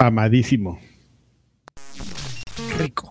Amadísimo. Rico.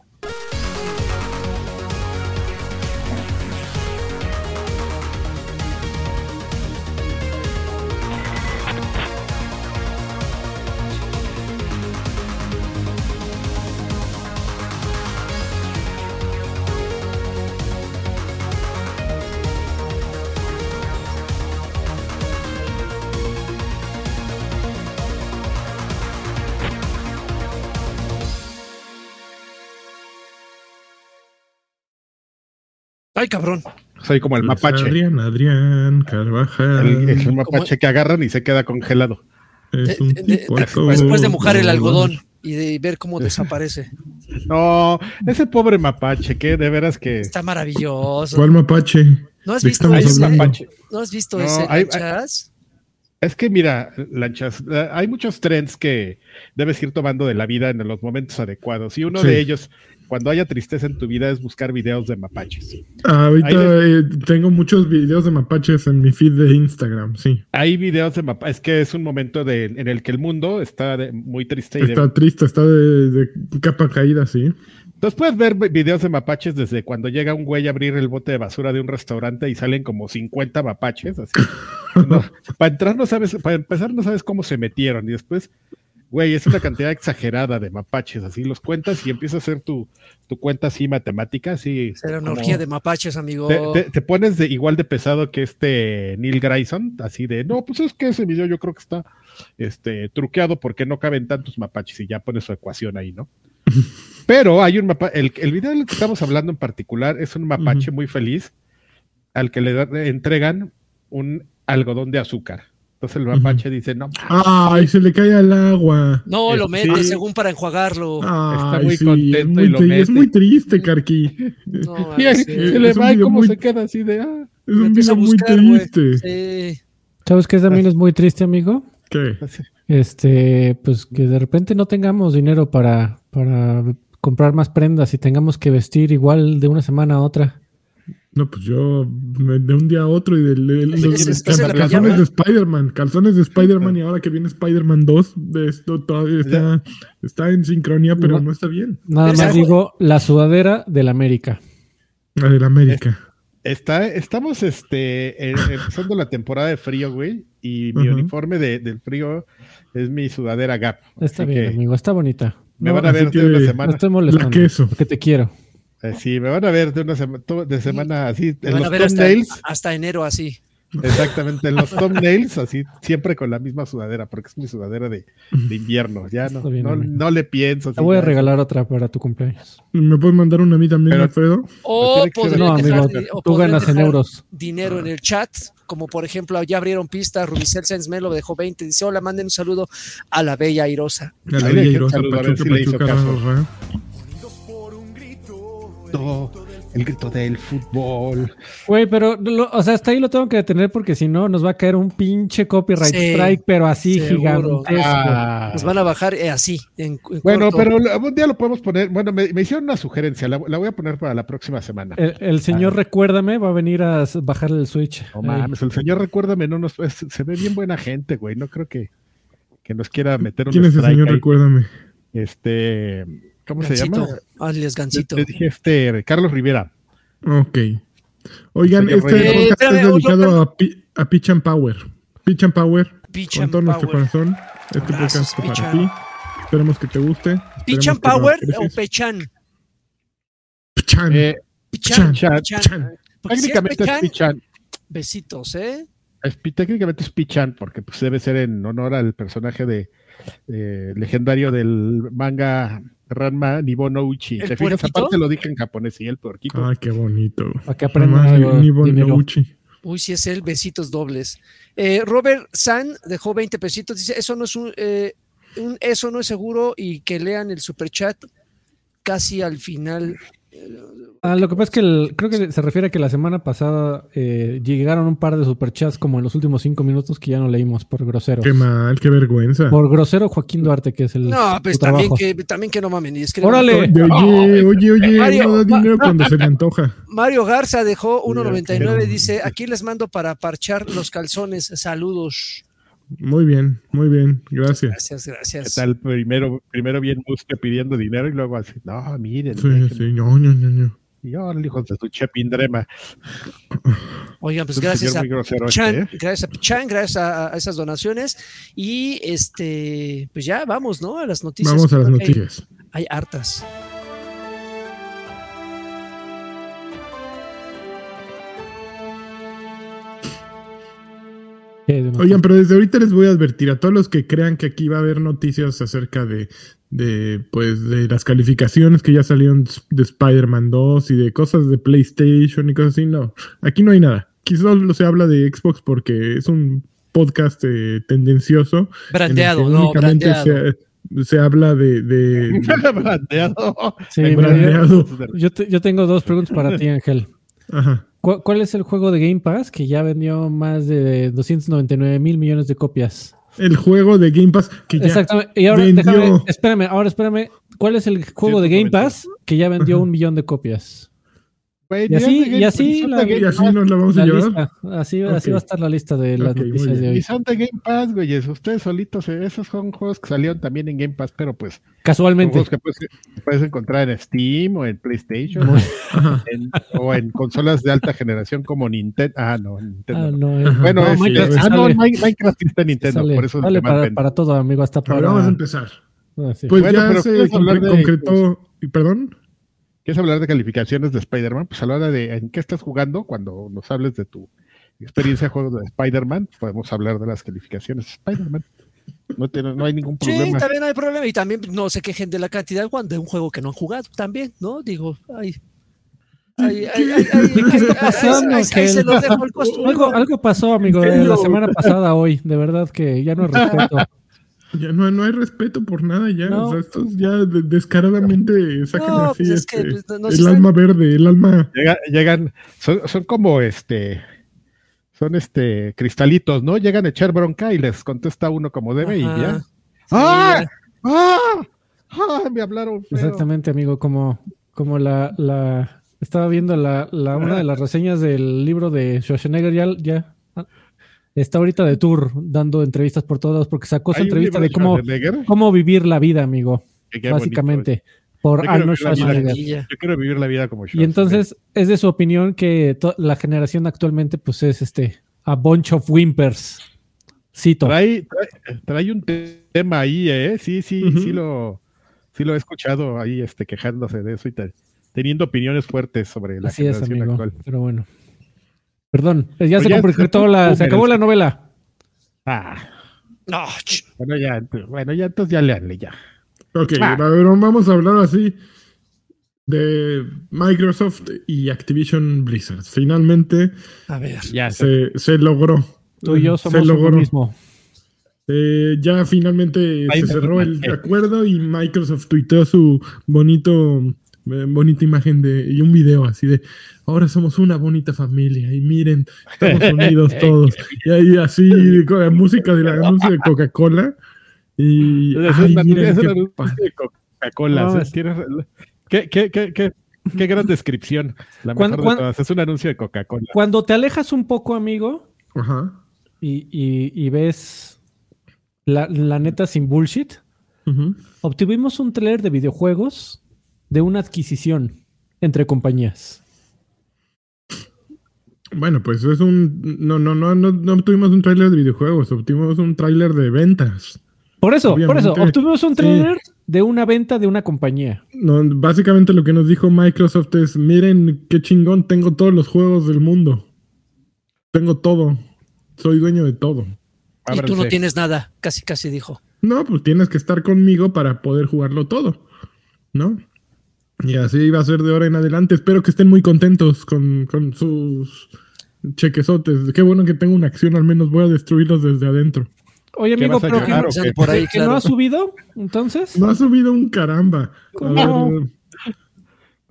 Ay, cabrón. Soy como el Pues mapache. Adrián, Adrián, Carvajal. El, el mapache que agarran y se queda congelado. Es un De- de- tipo después de mojar el algodón y de ver cómo desaparece. No, ese pobre mapache, que de veras que. Está maravilloso. ¿Cuál mapache? ¿No has ¿De qué visto ese? mapache. ¿No has visto No, ese hay- Lanchas? Es que mira, lanchas, eh, hay muchos trends que debes ir tomando de la vida en los momentos adecuados. Y uno Sí. de ellos, cuando haya tristeza en tu vida, es buscar videos de mapaches. Ahorita Ahí eh, tengo muchos videos de mapaches en mi feed de Instagram, sí. Hay videos de mapaches, es que es un momento de, en el que el mundo está de- muy triste. Y de- Está triste, está de, capa caída, sí. Entonces puedes ver vi- videos de mapaches desde cuando llega un güey a abrir el bote de basura de un restaurante y salen como 50 mapaches. Así. No, para entrar no sabes, para empezar no sabes cómo se metieron y después, güey, es una cantidad exagerada de mapaches. Así los cuentas y empiezas a hacer tu, tu cuenta así matemática, así. Era una orgía de mapaches, amigo. Te, te- te pones de igual de pesado que este Neil Grayson, así de, no, pues es que ese video yo creo que está este, truqueado porque no caben tantos mapaches y ya pones su ecuación ahí, ¿no? Pero hay un mapa, el, el video del que estamos hablando en particular es un mapache muy feliz al que le, da- le entregan un algodón de azúcar. Entonces el mapache dice, no, Ay, se le cae al agua. No, lo Sí. mete según para enjuagarlo. Ay, muy sí, contento es y lo mete. es muy triste, Carqui. No, y ahí sí. se le es un va y video cómo muy- se queda así de, ah, Es Me un video muy triste. Sí. ¿Sabes qué también es muy triste, amigo? ¿Qué? Este, pues que de repente no tengamos dinero para, para comprar más prendas y tengamos que vestir igual de una semana a otra. No, pues yo me- de un día a otro y de, de- es calzones de Spider-Man, calzones de Spider-Man y ahora que viene Spider-Man 2, de esto todavía está, está en sincronía, pero No. no está bien. Nada más digo la sudadera del América. La del América. Está, estamos este, eh, empezando la temporada de frío, güey, y mi uniforme de- del frío es mi sudadera Gap. Está bien, que amigo, está bonita. Me No, van a ver que- de una no semana. estoy molestando. La queso. Porque te quiero. Eh, sí, me van a ver de una semana, de semana así, Me en van los a ver hasta, thumbnails. hasta enero así. Exactamente, en los thumbnails, así, siempre con la misma sudadera, porque es mi sudadera de, de invierno. Ya no, bien, no, le pienso. Te voy a regalar otra para tu cumpleaños. ¿Me puedes mandar una a mí también, Pero- Alfredo? O ser- podrían No, dejar, amigo, di- o tú ganas en euros. dinero en el chat, como por ejemplo, ya abrieron pista, Rubicel Sáenz Melo dejó 20, dice, hola, manden un saludo a la bella Airosa. A la Bella Irosa, El grito del fútbol. Güey, pero, lo- o sea, hasta ahí lo tengo que detener porque si no nos va a caer un pinche copyright Sí, strike, pero así seguro. gigantesco. Ah. Nos van a bajar eh, así, en, en Bueno, corto. pero un día lo podemos poner. Bueno, me, me hicieron una sugerencia, la, la voy a poner para la próxima semana. El, el señor, recuérdame, va a venir a bajar el switch. No mames, el señor, recuérdame, no nos, es- se ve bien buena gente, güey. No creo que, que nos quiera meter un ¿Quién es el señor? ahí. Recuérdame. Este, ¿cómo se Gancito, llama? alias Gancito. Le dije este, Carlos Rivera. Ok. Oigan, este. Eh, podcast espérame, es otro- dedicado a, Pi- a Pitch and Power. Pitch and Power, Pitch con and todo nuestro Power. corazón. Este Abrazos, podcast para ti. Esperemos que te guste. Pitch and Power o Pechan. Pichan. Eh, Pichan. Pichan. Porque si es técnicamente es Pechan, Pichan. besitos, ¿eh? Es técnicamente es Pichan, porque pues, debe ser en honor al personaje de eh, legendario del manga Ranma Nibono Uchi. ¿El ¿Te fijas? puerquito? Aparte lo dije en japonés y el puerquito. Ay, qué bonito. Que aprendan. Uy, sí es él, besitos dobles. Eh, Robert San dejó 20 pesitos, dice, eso no es un, eh, un- eso no es seguro y que lean el superchat casi al final. Ah, lo que pasa es que el- creo que se refiere a que la semana pasada eh, llegaron un par de superchats como en los últimos cinco minutos que ya no leímos por grosero. Qué mal, qué vergüenza. Por grosero Joaquín Duarte, que es el No, pues también que, también que no mamen. y escriban Órale. Oye, oye, oye, Mario, no da ma- dinero cuando se le antoja. Mario Garza dejó 1.99, pero- dice, aquí les mando para parchar los calzones, saludos. Muy bien, muy bien, gracias. Gracias, ¿Qué gracias. tal? Primero, primero bien Musque pidiendo dinero y luego así, no, miren. Sí, déjenme". sí, no, no, no, no. Y yo, hijos de su chepindrema. Oigan, pues gracias a muy grosero este, Chan, ¿eh? gracias a Chan, gracias a, a esas donaciones. Y este, pues ya vamos, ¿no? A las noticias. Vamos a las que hay- noticias. Hay hartas. Oigan, pero desde ahorita les voy a advertir a todos los que crean que aquí va a haber noticias acerca de, de pues, de las calificaciones que ya salieron de Spider-Man 2 y de cosas de PlayStation y cosas así. No, aquí no hay nada. Aquí solo se habla de Xbox porque es un podcast eh, tendencioso. Brandeado, no, brandeado. Se, se habla de, de Brandeado. Sí, brandeado. yo tengo dos preguntas para ti, Ángel. Ajá. ¿Cu- ¿Cuál es el juego de Game Pass que ya vendió más de 299 mil millones de copias? El juego de Game Pass que ya Exactamente. Y ahora, vendió. déjame, espérame, ahora espérame. ¿Cuál es el juego de Game 190. Pass que ya vendió un millón de copias? Güey, Y así- de y así de la- y así Pass, nos la vamos a La llevar. lista. Así, así va a estar la lista de las noticias de hoy. son de Game Pass, güeyes. Ustedes solitos, eh, esos son juegos que salieron también en Game Pass, pero pues son Casualmente. juegos que puedes, puedes encontrar en Steam o en PlayStation en- o en consolas de alta generación como Nintendo. Ah, no, Nintendo. Ah, no. no, eh. Bueno, No, es- Minecraft ah, no, sale- Mi- Minecraft sí está en Nintendo, sale- por eso sale le más para, para todo, amigo. Hasta para. vamos a empezar. Ah, sí. Pues Bueno, ya pero se ¿quieres hablar concre- de- concretó. y ¿Perdón? ¿Quieres hablar de calificaciones de Spider-Man? Pues a la hora de en qué estás jugando, cuando nos hables de tu experiencia de juego de Spider-Man, podemos hablar de las calificaciones de Spider-Man. No, tiene- no hay ningún Sí, problema. también hay problema. Y también no se quejen de la cantidad de un juego que no han jugado. También, ¿no? Digo, ay. Ay, ay, ay, ay, ¿Qué está pasando. Algo, algo pasó, amigo, de la semana pasada hoy. De verdad que ya no es respeto. Ya no, no hay respeto por nada ya. No. O sea, estos ya de- descaradamente sacan No, así pues es que, este, pues, el sabe. alma verde, el alma. Llega- llegan, son, son como este, son este cristalitos, ¿no? Llegan a echar bronca y les contesta uno como debe y ya. Sí, ¡Ah! ya. ¡Ah! ¡Ah! Me hablaron feo. Exactamente, amigo, como, como la, la estaba viendo la, la- una de las reseñas del libro de Schwarzenegger, ya, ya está ahorita de tour dando entrevistas por todos porque sacó su entrevista de cómo, Schwarzenegger, cómo vivir la vida, amigo, que qué bonito. básicamente, por Yo Arnold vida Schwarzenegger. Yo quiero vivir la vida como Y entonces es de su opinión que la generación actualmente pues es este a bunch of whimpers. Cito. Trae, trae, trae un te- tema ahí, ¿eh? Sí, sí, sí lo, sí lo he escuchado ahí, este, quejándose de eso y te- teniendo opiniones fuertes sobre la Así es, generación amigo. actual. Pero bueno. Perdón, ya Pues se ya, la, se acabó la novela. Ah, No, bueno, ya, bueno, ya entonces ya leanle ya. Ok, Ah. vamos a hablar así de Microsoft y Activision Blizzard. Finalmente a ver. Ya, se- se, logró. Tú y yo Se somos logró. lo mismo. Eh, ya finalmente Ahí se cerró el acuerdo y Microsoft tuiteó su bonito, bonita imagen de y un video así de ahora somos una bonita familia y miren, estamos unidos todos. Y ahí así con la música del anuncio de Coca-Cola y Es ay, una- miren es qué de Coca-Cola. No, ¿Qué, qué, qué, qué, qué gran descripción. La Cuando- mejor de cuando- todas. Es un anuncio de Coca-Cola. Cuando te alejas un poco, amigo, Ajá. y, y- y ves la, la neta sin bullshit, obtuvimos un trailer de videojuegos de una adquisición entre compañías. Bueno, pues es un no no no no no obtuvimos un tráiler de videojuegos, obtuvimos un tráiler de ventas. Por eso, por eso, obtuvimos un sí. trailer de una venta de una compañía. No, básicamente lo que nos dijo Microsoft es, miren qué chingón, tengo todos los juegos del mundo. Tengo todo. Soy dueño de todo. Y tú no tienes nada, casi casi dijo. No, pues tienes que estar conmigo para poder jugarlo todo. ¿No? Y así va a ser de ahora en adelante. Espero que estén muy contentos con, con sus chequesotes. Qué bueno que tengo una acción, al menos voy a destruirlos desde adentro. Oye, ¿Qué amigo, pero que, por ahí, que no ha subido, entonces. No ha subido un caramba. A ¿Cómo?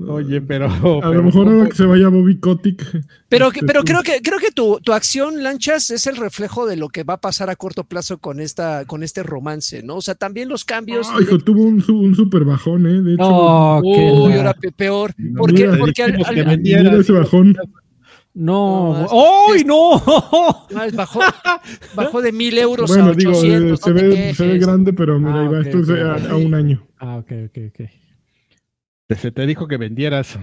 Oye, pero. a pero lo mejor ahora que se vaya Bobby Kotick. Pero, que- este, pero creo que creo que tu, tu acción, Lanchas, es el reflejo de lo que va a pasar a corto plazo con esta con este romance, ¿no? O sea, también los cambios. Ah, hijo, tuvo un, su- un super bajón, ¿eh? De hecho, No, que Uy, la- ahora pe- peor. ¿Por qué? Mira, Porque al- al- que al- ese bajón. No. No, ¡Ay, no! No, es bajó, bajó de mil euros Bueno, a digo, 800. eh, no se, te ve, se ve grande, pero mira, Ah, ahí va, ok, esto es ok. a, a un año. Ah, ok, ok, ok. Se te dijo que vendieras.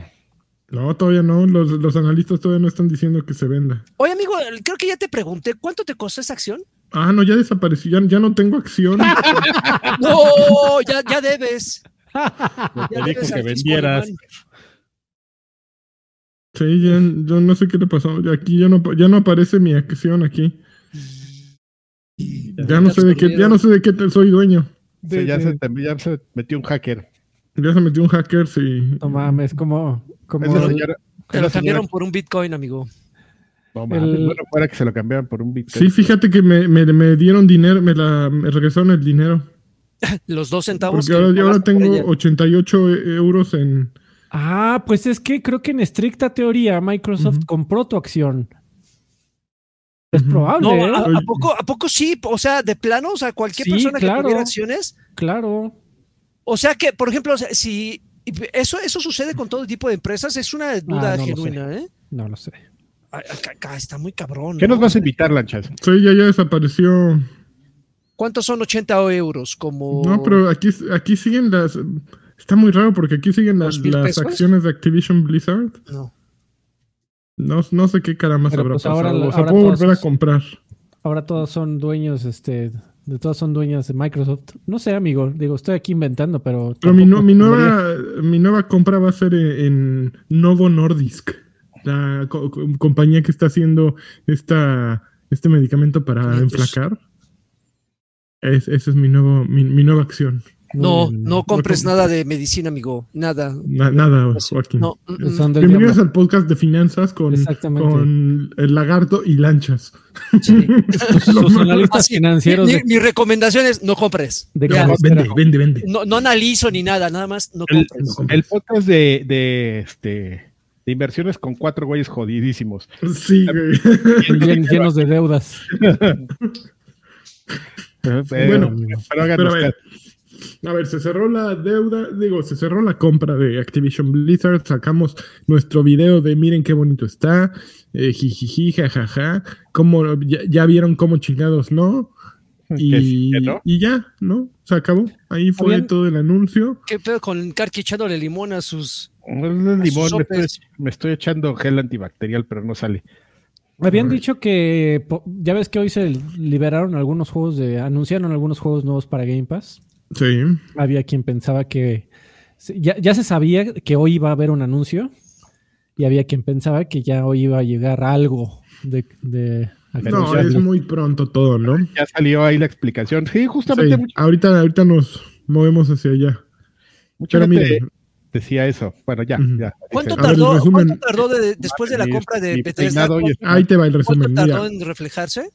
No, todavía no. Los, los analistas todavía no están diciendo que se venda. Oye, amigo, creo que ya te pregunté, ¿cuánto te costó esa acción? Ah, no, ya desapareció. Ya, ya no tengo acción. No, ya, ya debes. Se Ya te dijo debes que vendieras. Sí, ya, yo no sé qué le pasó. Aquí ya no, ya no aparece mi acción aquí. Ya no sé de qué, ya no sé de qué soy dueño. Sí, ya, se te- ya se metió un hacker. Ya se metió un hacker, sí. No mames, como. como Esa el- señora, Te lo señora- cambiaron por un Bitcoin, amigo. no mames, el- bueno, fuera que se lo cambiaran por un Bitcoin. Sí, fíjate que me, me, me dieron dinero, me, la, me regresaron el dinero. Los dos centavos. Porque que ahora, yo ahora tengo ella. 88 euros en... Ah, pues es que creo que en estricta teoría Microsoft compró tu acción. Es probable, No, ¿eh? ¿a, a poco, ¿a poco sí? O sea, de plano, o sea, cualquier Sí, persona que claro. tuviera acciones. Claro. O sea que, por ejemplo, si eso, eso sucede con todo tipo de empresas, es una duda Ah, no lo genuina, ¿eh? No lo sé. Ay, Acá, acá está muy cabrón. ¿Qué ¿no? nos vas a invitar, Lanchas? Sí, ya, ya desapareció. ¿Cuántos son 80 euros? Como. No, pero aquí, aquí siguen las... Está muy raro porque aquí siguen las, ¿Dos mil las acciones de Activision Blizzard. No. No, no sé qué caramba habrá pues pasado. ahora o sea, ahora puedo todos- volver a comprar. Ahora todos son dueños, este, de todos son dueños de Microsoft. No sé, amigo. Digo, estoy aquí inventando, pero. Pero mi, nu- mi nueva, mi nueva compra va a ser en, en Novo Nordisk, la co- co- compañía que está haciendo esta, este medicamento para enflacar. Es, esa es mi, nuevo, mi, mi nueva acción. No, no compres No, nada de medicina, amigo. Nada. Na- nada, Joaquín. No. mm, Bienvenidos diablo. al podcast de finanzas con, el lagarto y lanchas. Sí. Sus analistas financieros mi, de, mi recomendación es no compres. de cabecera. vende, vende, vende. No, no analizo ni nada, nada más no El, compres. no compres. el podcast de, de, este, de inversiones con cuatro güeyes jodidísimos. Sí, güey. Llen- llenos de deudas. Eh, Bueno, pero Pero háganos a ver, se cerró la deuda, digo, se cerró la compra de Activision Blizzard, sacamos nuestro video de miren qué bonito está, eh, jijiji, jajaja, cómo, ya, ya vieron cómo chingados no, y, sí, que no. y ya, ¿no? Se acabó, ahí fue Habían- todo el anuncio. ¿Qué pedo con Karki echándole limón a sus. El limón, me estoy, sopes. me estoy echando gel antibacterial, pero no sale. Habían Ay. dicho que ya ves que hoy se liberaron algunos juegos de anunciaron algunos juegos nuevos para Game Pass. Sí, Había quien pensaba que ya, ya se sabía que hoy iba a haber un anuncio y había quien pensaba que ya hoy iba a llegar algo de, de no, es muy pronto todo, ¿no? Ya salió ahí la explicación. Sí, justamente Sí, mucha, ahorita, ahorita nos movemos hacia allá. mucha Pero gente mire, decía eso. Bueno, ya, ya. ¿Cuánto ver, tardó, resumen. ¿cuánto tardó de- después de la compra de Bethesda? ¿Cuánto, ahí te va el cuánto resumen. mira. tardó en reflejarse?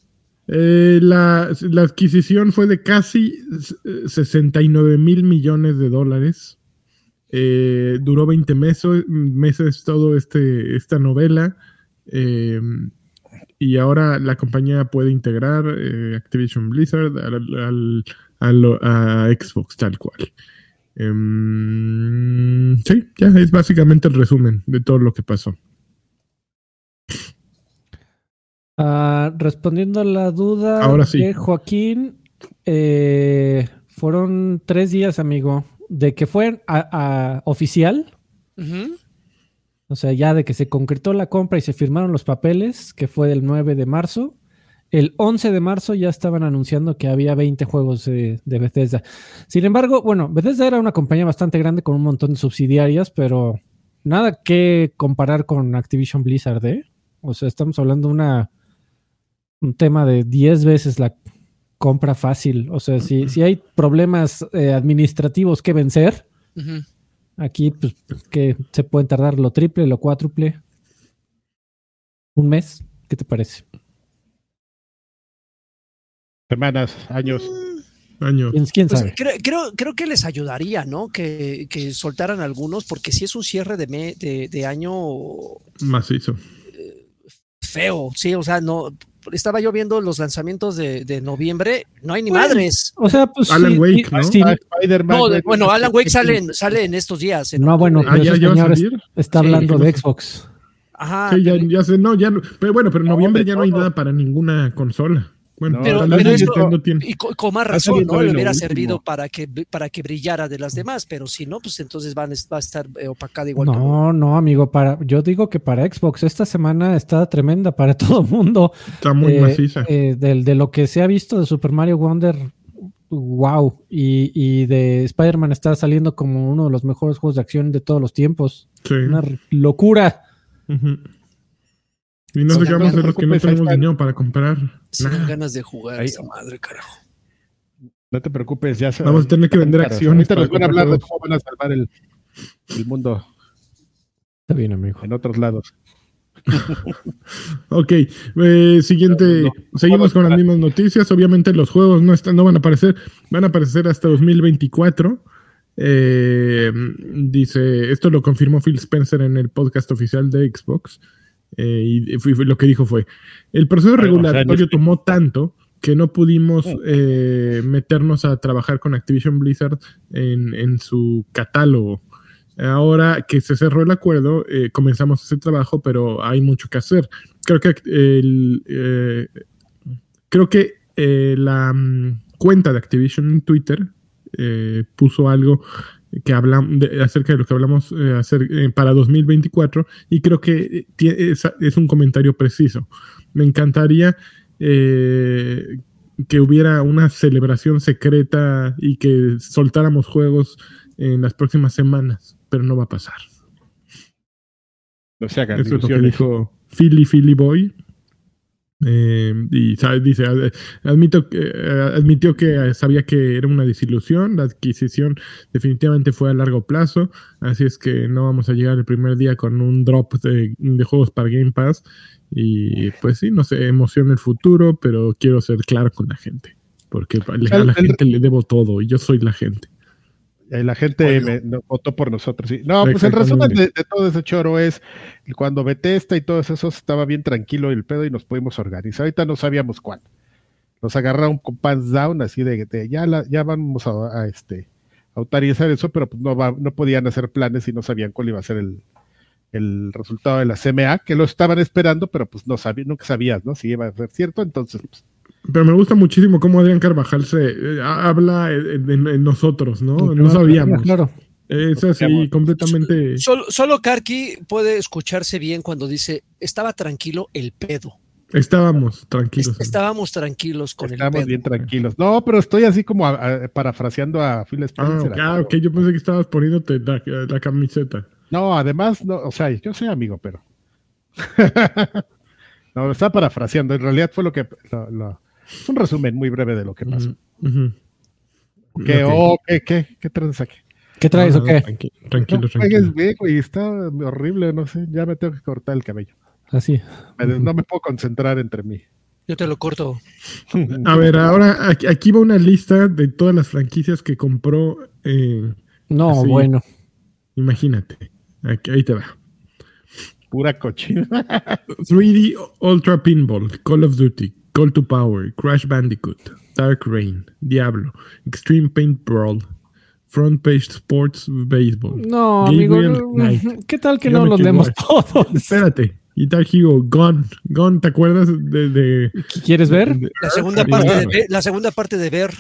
Eh, la, adquisición fue de casi eh, 69 mil millones de dólares. Eh, duró 20 meses, meses todo este, esta novela. eh, y ahora la compañía puede integrar eh, Activision Blizzard al- a Xbox tal cual. Em, sí, ya es básicamente el resumen de todo lo que pasó. Ah, respondiendo a la duda Ahora sí. de Joaquín, eh, fueron tres días, amigo, de que fue a- a- oficial, o sea, ya de que se concretó la compra y se firmaron los papeles, que fue el 9 de marzo. El 11 de marzo ya estaban anunciando que había 20 juegos de, de Bethesda. Sin embargo, bueno, Bethesda era una compañía bastante grande con un montón de subsidiarias, pero nada que comparar con Activision Blizzard, ¿eh? O sea, estamos hablando de una, un tema de 10 veces la compra fácil. O sea, si, si hay problemas eh, administrativos que vencer. Aquí, pues, que se pueden tardar lo triple, lo cuádruple. Un mes, ¿qué te parece? Semanas, años. Años. ¿Quién, quién Pues sabe? creo, creo, creo que les ayudaría, ¿no? Que, que soltaran algunos, porque si es un cierre de, me- de, de año Macizo. feo, sí, o sea, no. Estaba yo viendo los lanzamientos de, de noviembre, no hay ni Bueno, madres. O sea, pues. Alan sí, Wake, ¿no? sí. Ah, No, de- bueno, no sé Alan Wake sale en, sale en estos días. en No, bueno, octubre. Ah, ya- ese ya va a señor está Sí, hablando ¿qué de? Xbox. Ajá. Sí, ya, sé, no, ya no. Pero bueno, pero en No, noviembre ya no hay nada para ninguna consola. Bueno, No, pero, no, eso- y co- con más razón, ¿no? Le hubiera servido para que, para que brillara de las demás, pero si no, pues entonces van, va a estar eh, opacada igual que No, no, amigo, para, yo digo que para Xbox esta semana está tremenda para todo el mundo. Está muy Eh, maciza. eh, del- de, lo que se ha visto de Super Mario Wonder, wow. Y, y de Spider-Man está saliendo como uno de los mejores juegos de acción de todos los tiempos. Sí. Una locura. Ujú. Y no O sé sea, qué vamos no a hacer te los que no tenemos están. dinero para comprar. Si dan nada. ganas de jugar Ahí- esa madre, carajo. No te preocupes, ya se Vamos a tener que vender acciones Ahorita nos van a hablar de cómo van a salvar el, el mundo Está bien, amigo. en otros lados. Ok, eh, siguiente. No, no, Seguimos con las mismas noticias. Obviamente los juegos no están, no van a aparecer, van a aparecer hasta 2024. Eh, dice, esto lo confirmó Phil Spencer en el podcast oficial de Xbox. Eh, y fue- fue- lo que dijo fue: el proceso Bueno, o sea, regulatorio este- tomó tanto que no pudimos eh, meternos a trabajar con Activision Blizzard en, en su catálogo. Ahora que se cerró el acuerdo, eh, comenzamos ese trabajo, pero hay mucho que hacer. Creo que el, eh, creo que la mm, cuenta de Activision en Twitter puso algo que hablamos acerca de lo que hablamos eh, eh, para 2024 y creo que tie- es, es un comentario preciso. Me encantaría eh, que hubiera una celebración secreta y que soltáramos juegos en las próximas semanas, pero no va a pasar. No se hagan Eso es lo que dijo Philly Philly Boy. Eh, y dice, ad- admito, eh, admitió que sabía que era una desilusión, la adquisición definitivamente fue a largo plazo, así es que no vamos a llegar el primer día con un drop de, de juegos para Game Pass y pues sí, no sé, emociona el futuro, pero quiero ser claro con la gente, porque a la gente le debo todo y yo soy la gente. Eh, La gente Oye. me- no, votó por nosotros. sí. No, pues el resumen de, de todo ese choro es cuando Bethesda y todos esos estaba bien tranquilo el pedo y nos pudimos organizar. Ahorita no sabíamos cuándo. Nos agarraron con pants down, así de, ya, la, ya vamos a, a, este, autorizar eso, pero pues no, va, no podían hacer planes y no sabían cuál iba a ser el, el resultado de la CMA, que lo estaban esperando, pero pues no sabían, nunca sabías, ¿no? Si iba a ser cierto, entonces pues, Pero me gusta muchísimo cómo Adrián Carvajal se eh, ha- habla en, en- nosotros, ¿no? No Claro, sabíamos. Claro. Es así, completamente. Solo, solo Karki puede escucharse bien cuando dice, estaba tranquilo el pedo. Estábamos tranquilos. Est- estábamos tranquilos con el estábamos pedo. bien tranquilos. No, pero estoy así como a- a- parafraseando a Phil Ah, Spencer. ah, ok, yo pensé que estabas poniéndote la, la camiseta. No, además, no, o sea, yo soy amigo, pero. no, lo estaba parafraseando. En realidad fue lo que. lo- un resumen muy breve de lo que pasó. Ok. oh, ¿qué, qué, qué traes aquí? ¿Qué traes No, o no, qué? tranqui- Tranquilo, no tranquilo. bien, güey, está horrible, no sé, ya me tengo que cortar el cabello. Así. Me- No me puedo concentrar entre mí. Yo te lo corto. A ver, ahora aquí, aquí va una lista de todas las franquicias que compró. eh, No, Así. bueno. imagínate. Aquí- ahí te va. Pura cochina. 3D Ultra Pinball, Call of Duty, Call to Power, Crash Bandicoot, Dark Rain, Diablo, Extreme Paint Brawl, Front Page Sports Baseball. No, amigo. ¿Qué tal que no los leemos todos? Espérate, Guitar Hero, Gone, Gone, ¿te acuerdas de, de- ¿Quieres ver? de- La segunda parte de. Ver- la segunda parte de ver.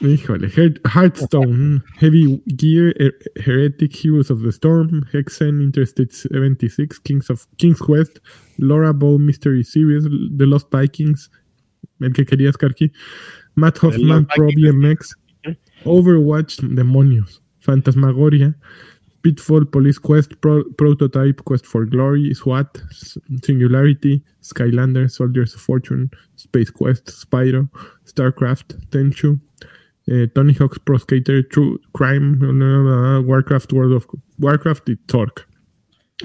Híjole, Heart- Hearthstone, Heavy Gear, Her- Heretic Heroes of the Storm, Hexen, Interstate 76, Kings of King's Quest, Laura Bow Mystery Series, The Lost Vikings, el que querías, Karki, Matt Hoffman Pro. BMX, Overwatch, Demonios, Fantasmagoria, Pitfall, Police Quest, Pro- Prototype, Quest for Glory, SWAT, Singularity, Skylander, Soldiers of Fortune, Space Quest, Spyro, StarCraft, Tenchu, eh, Tony Hawk's Pro Skater, True Crime, uh, Warcraft, World of Warcraft y Torque.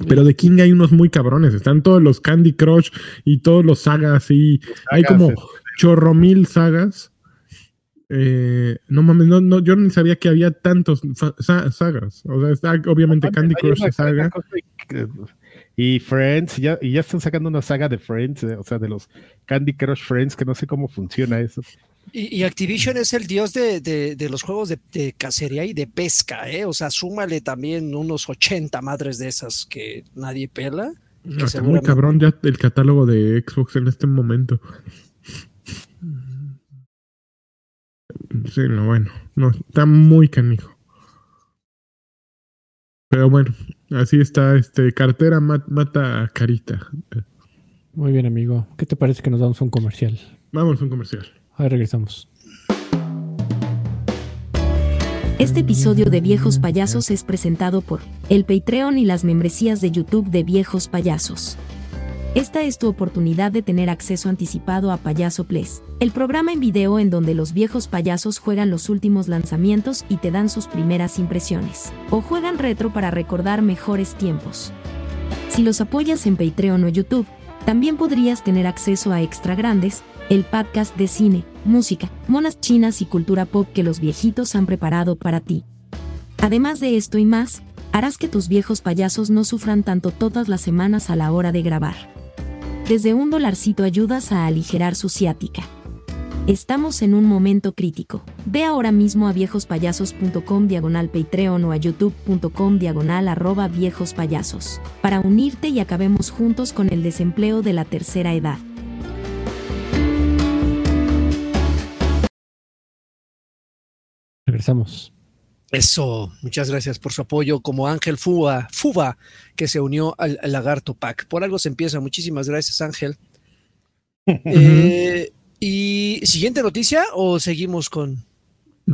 Pero de King hay unos muy cabrones. Están todos los Candy Crush y todos los sagas y hay como este. Chorro mil sagas. Eh, no mames, no, no, yo ni sabía que había tantos sa- sagas. O sea, está obviamente Candy Crush saga. Y Friends, ya, y ya están sacando una saga de Friends, eh, o sea, de los Candy Crush Friends, que no sé cómo funciona eso. Y, y Activision es el dios de, de- de los juegos de, de cacería y de pesca, ¿eh? O sea, súmale también unos 80 madres de esas que nadie pela. Está muy cabrón ya el catálogo de Xbox en este momento. Sí, no, bueno, no, está muy canijo. Pero bueno, así está, este, cartera mat- mata carita. Muy bien, amigo. ¿Qué te parece que nos damos un comercial? Vamos a un comercial. Ahí regresamos. Este episodio de Viejos Payasos es presentado por el Patreon y las membresías de YouTube de Viejos Payasos. Esta es tu oportunidad de tener acceso anticipado a Payaso Place, el programa en video en donde los viejos payasos juegan los últimos lanzamientos y te dan sus primeras impresiones, o juegan retro para recordar mejores tiempos. Si los apoyas en Patreon o YouTube, también podrías tener acceso a Extra Grandes, el podcast de cine, música, monas chinas y cultura pop que los viejitos han preparado para ti. Además de esto y más, harás que tus viejos payasos no sufran tanto todas las semanas a la hora de grabar. Desde un dolarcito ayudas a aligerar su ciática. Estamos en un momento crítico. Ve ahora mismo a viejospayasos.com diagonal Patreon o a youtube.com diagonal arroba viejospayasos para unirte y acabemos juntos con el desempleo de la tercera edad. Regresamos. Eso, muchas gracias por su apoyo, como Ángel Fuba, Fuba que se unió al, al Lagarto Pack. Por algo se empieza. Muchísimas gracias, Ángel. Eh, y siguiente noticia o seguimos con.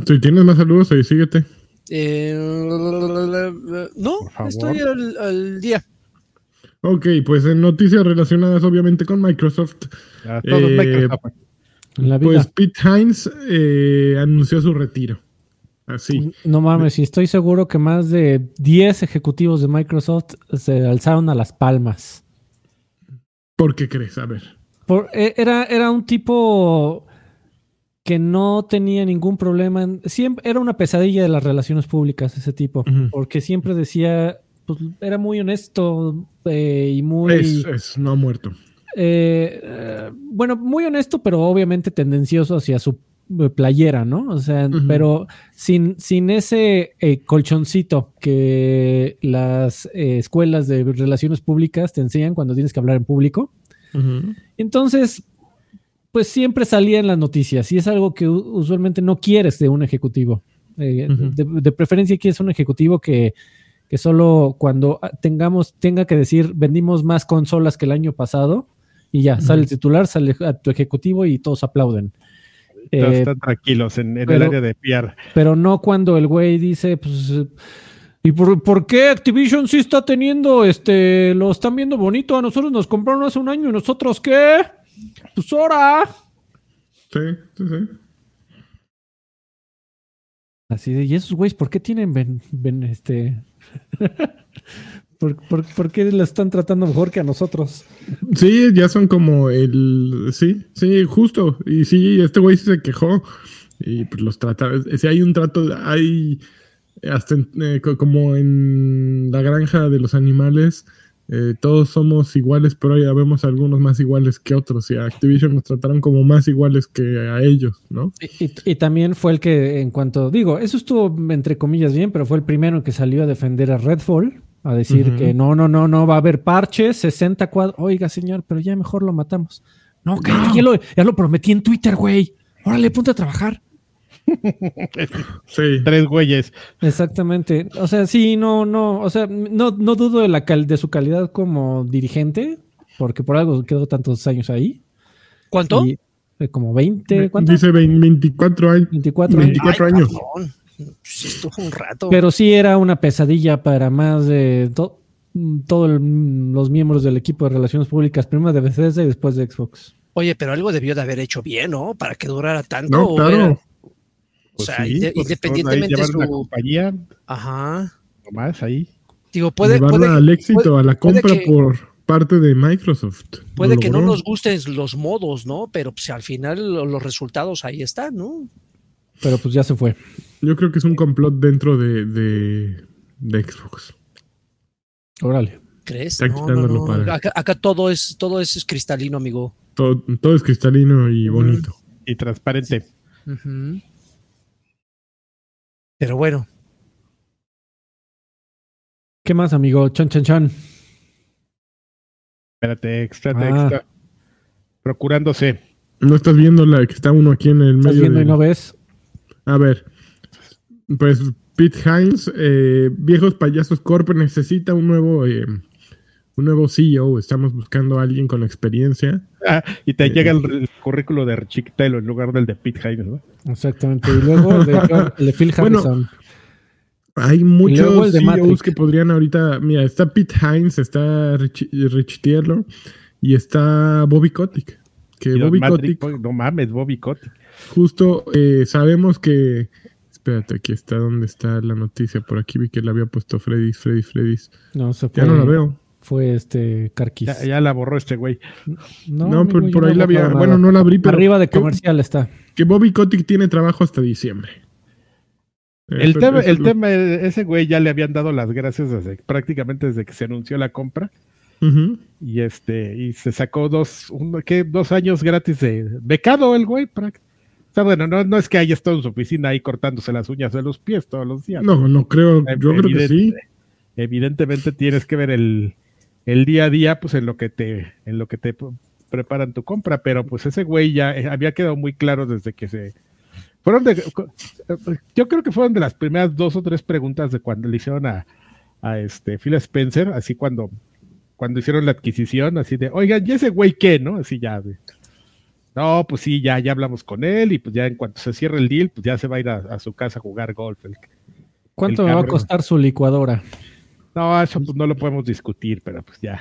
Si tienes más saludos, ahí síguete. eh, no, estoy al, al día. Ok, pues en noticias relacionadas obviamente con Microsoft, todos Eh, Microsoft. En la vida. pues Pete Hines eh, anunció su retiro. Así. No mames, y estoy seguro que más de 10 ejecutivos de Microsoft se alzaron a las palmas. ¿Por qué crees? A ver. Por- e- era, era un tipo que no tenía ningún problema. siempre, era una pesadilla de las relaciones públicas ese tipo, porque siempre decía, pues era muy honesto eh, y muy... Es, es, no ha muerto. eh, eh, bueno, muy honesto, pero obviamente tendencioso hacia su playera, ¿no? O sea, pero sin, sin ese eh, colchoncito que las eh, escuelas de relaciones públicas te enseñan cuando tienes que hablar en público. Entonces, pues siempre salía en las noticias y es algo que usualmente no quieres de un ejecutivo. Eh, de preferencia quieres un ejecutivo que, que solo cuando ah, tengamos, tenga que decir vendimos más consolas que el año pasado y ya, sale el titular, sale a tu ejecutivo y todos aplauden. Todos Eh, están tranquilos en, en el área de PR. pero no cuando el güey dice, pues, ¿y por, por qué Activision sí está teniendo, este, lo están viendo bonito? A nosotros nos compraron hace un año y nosotros qué? Pues ahora. Sí, sí, sí. Así de, ¿y esos güeyes por qué tienen, ven, ven, este... ¿Por, por, por qué la están tratando mejor que a nosotros? Sí, ya son como el. Sí, sí, justo. Y sí, este güey sí se quejó. Y pues los trata. Si hay un trato, hay. Hasta en- eh, co- como en la granja de los animales, eh, todos somos iguales, pero ya vemos algunos más iguales que otros. Y a Activision nos trataron como más iguales que a ellos, ¿no? Y, y- y también fue el que, en cuanto, digo, eso estuvo entre comillas bien, pero fue el primero que salió a defender a Redfall, a decir que no, no, no, no, va a haber parches, 60 cuadros. Oiga, señor, pero ya mejor lo matamos. No, que Ya, lo, ya lo prometí en Twitter, güey. Órale, ponte a trabajar. Sí. Tres güeyes. Exactamente. O sea, sí, no, no, o sea, no, no dudo de, la cal- de su calidad como dirigente, porque por algo quedó tantos años ahí. ¿Cuánto? Y, eh, como 20, ¿cuánto? Dice 20 24 años. 24 años. 24 Ay, años. cabrón. Pues estuvo un rato. Pero sí era una pesadilla para más de to- todos los miembros del equipo de relaciones públicas, primero de Bethesda y después de Xbox. Oye, pero algo debió de haber hecho bien, ¿no? Para que durara tanto. No, o claro. era- o Pues sea, sí, inde- pues, independientemente de llevar una su. compañía Ajá. nomás ahí. Digo, puede, Llevarla puede, al éxito, puede- a la puede compra que- por parte de Microsoft. puede Lo que no nos gusten los modos, ¿no? Pero pues, al final lo- los resultados ahí están, ¿no? Pero pues ya se fue. Yo creo que es un complot dentro de, de, de Xbox. Órale. ¿Crees? Está No, no, quitándolo no. para- Acá, acá todo es todo es cristalino, amigo. Todo, todo es cristalino y bonito. Y transparente. Pero bueno, ¿Qué más, amigo? Chan, chan, chan. Espérate, extra, Ah. extra. Procurándose. No estás viendo la que está uno aquí en el ¿Estás medio. viendo de- y no ves? A ver. Pues Pete Hines, eh, Viejos Payasos Corp necesita un nuevo, eh, un nuevo CEO. Estamos buscando a alguien con experiencia. Ah, y te Eh, llega el, el currículo de Chick Taylor en lugar del de Pete Hines, ¿no? Exactamente. Y luego el de, de Phil Bueno, Harrison. Hay luego muchos CEOs Matrix. que podrían ahorita. Mira, está Pete Hines, está Rich, Rich Taylor y está Bobby Kotick. Que Bobby Matrix, Kotick, no mames, Bobby Kotick. justo eh, sabemos que. Espérate, aquí está donde está la noticia. Por aquí vi que la había puesto Freddy, Freddy, Freddy. no, se fue. Ya no la veo. Fue este Carquis. Ya, ya la borró este güey. No, amigo, por, no ahí la había. Bueno, no la abrí, pero. Arriba de que- comercial está. Que Bobby Kotick tiene trabajo hasta diciembre. El, Eso- tema, eso el lo- tema, ese güey ya le habían dado las gracias desde, prácticamente desde que se anunció la compra. Y este, y se sacó dos, un- ¿qué? dos años gratis de becado el güey. prac- O sea, bueno, no, no es que haya estado en su oficina ahí cortándose las uñas de los pies todos los días. No, no creo. Yo creo que sí. evidente- Evidentemente tienes que ver el, el día a día, pues en lo que te, en lo que te preparan tu compra, pero pues ese güey ya eh, había quedado muy claro desde que se fueron de, yo creo que fueron de las primeras dos o tres preguntas de cuando le hicieron a, a este Phil Spencer, así cuando, cuando hicieron la adquisición, así de, oigan, ¿y ese güey qué? ¿No? Así ya de, no, pues sí, ya, ya hablamos con él, y pues ya en cuanto se cierre el deal, pues ya se va a ir a, a su casa a jugar golf. el- ¿Cuánto El me va a costar su licuadora? No, eso pues no lo podemos discutir, pero pues ya.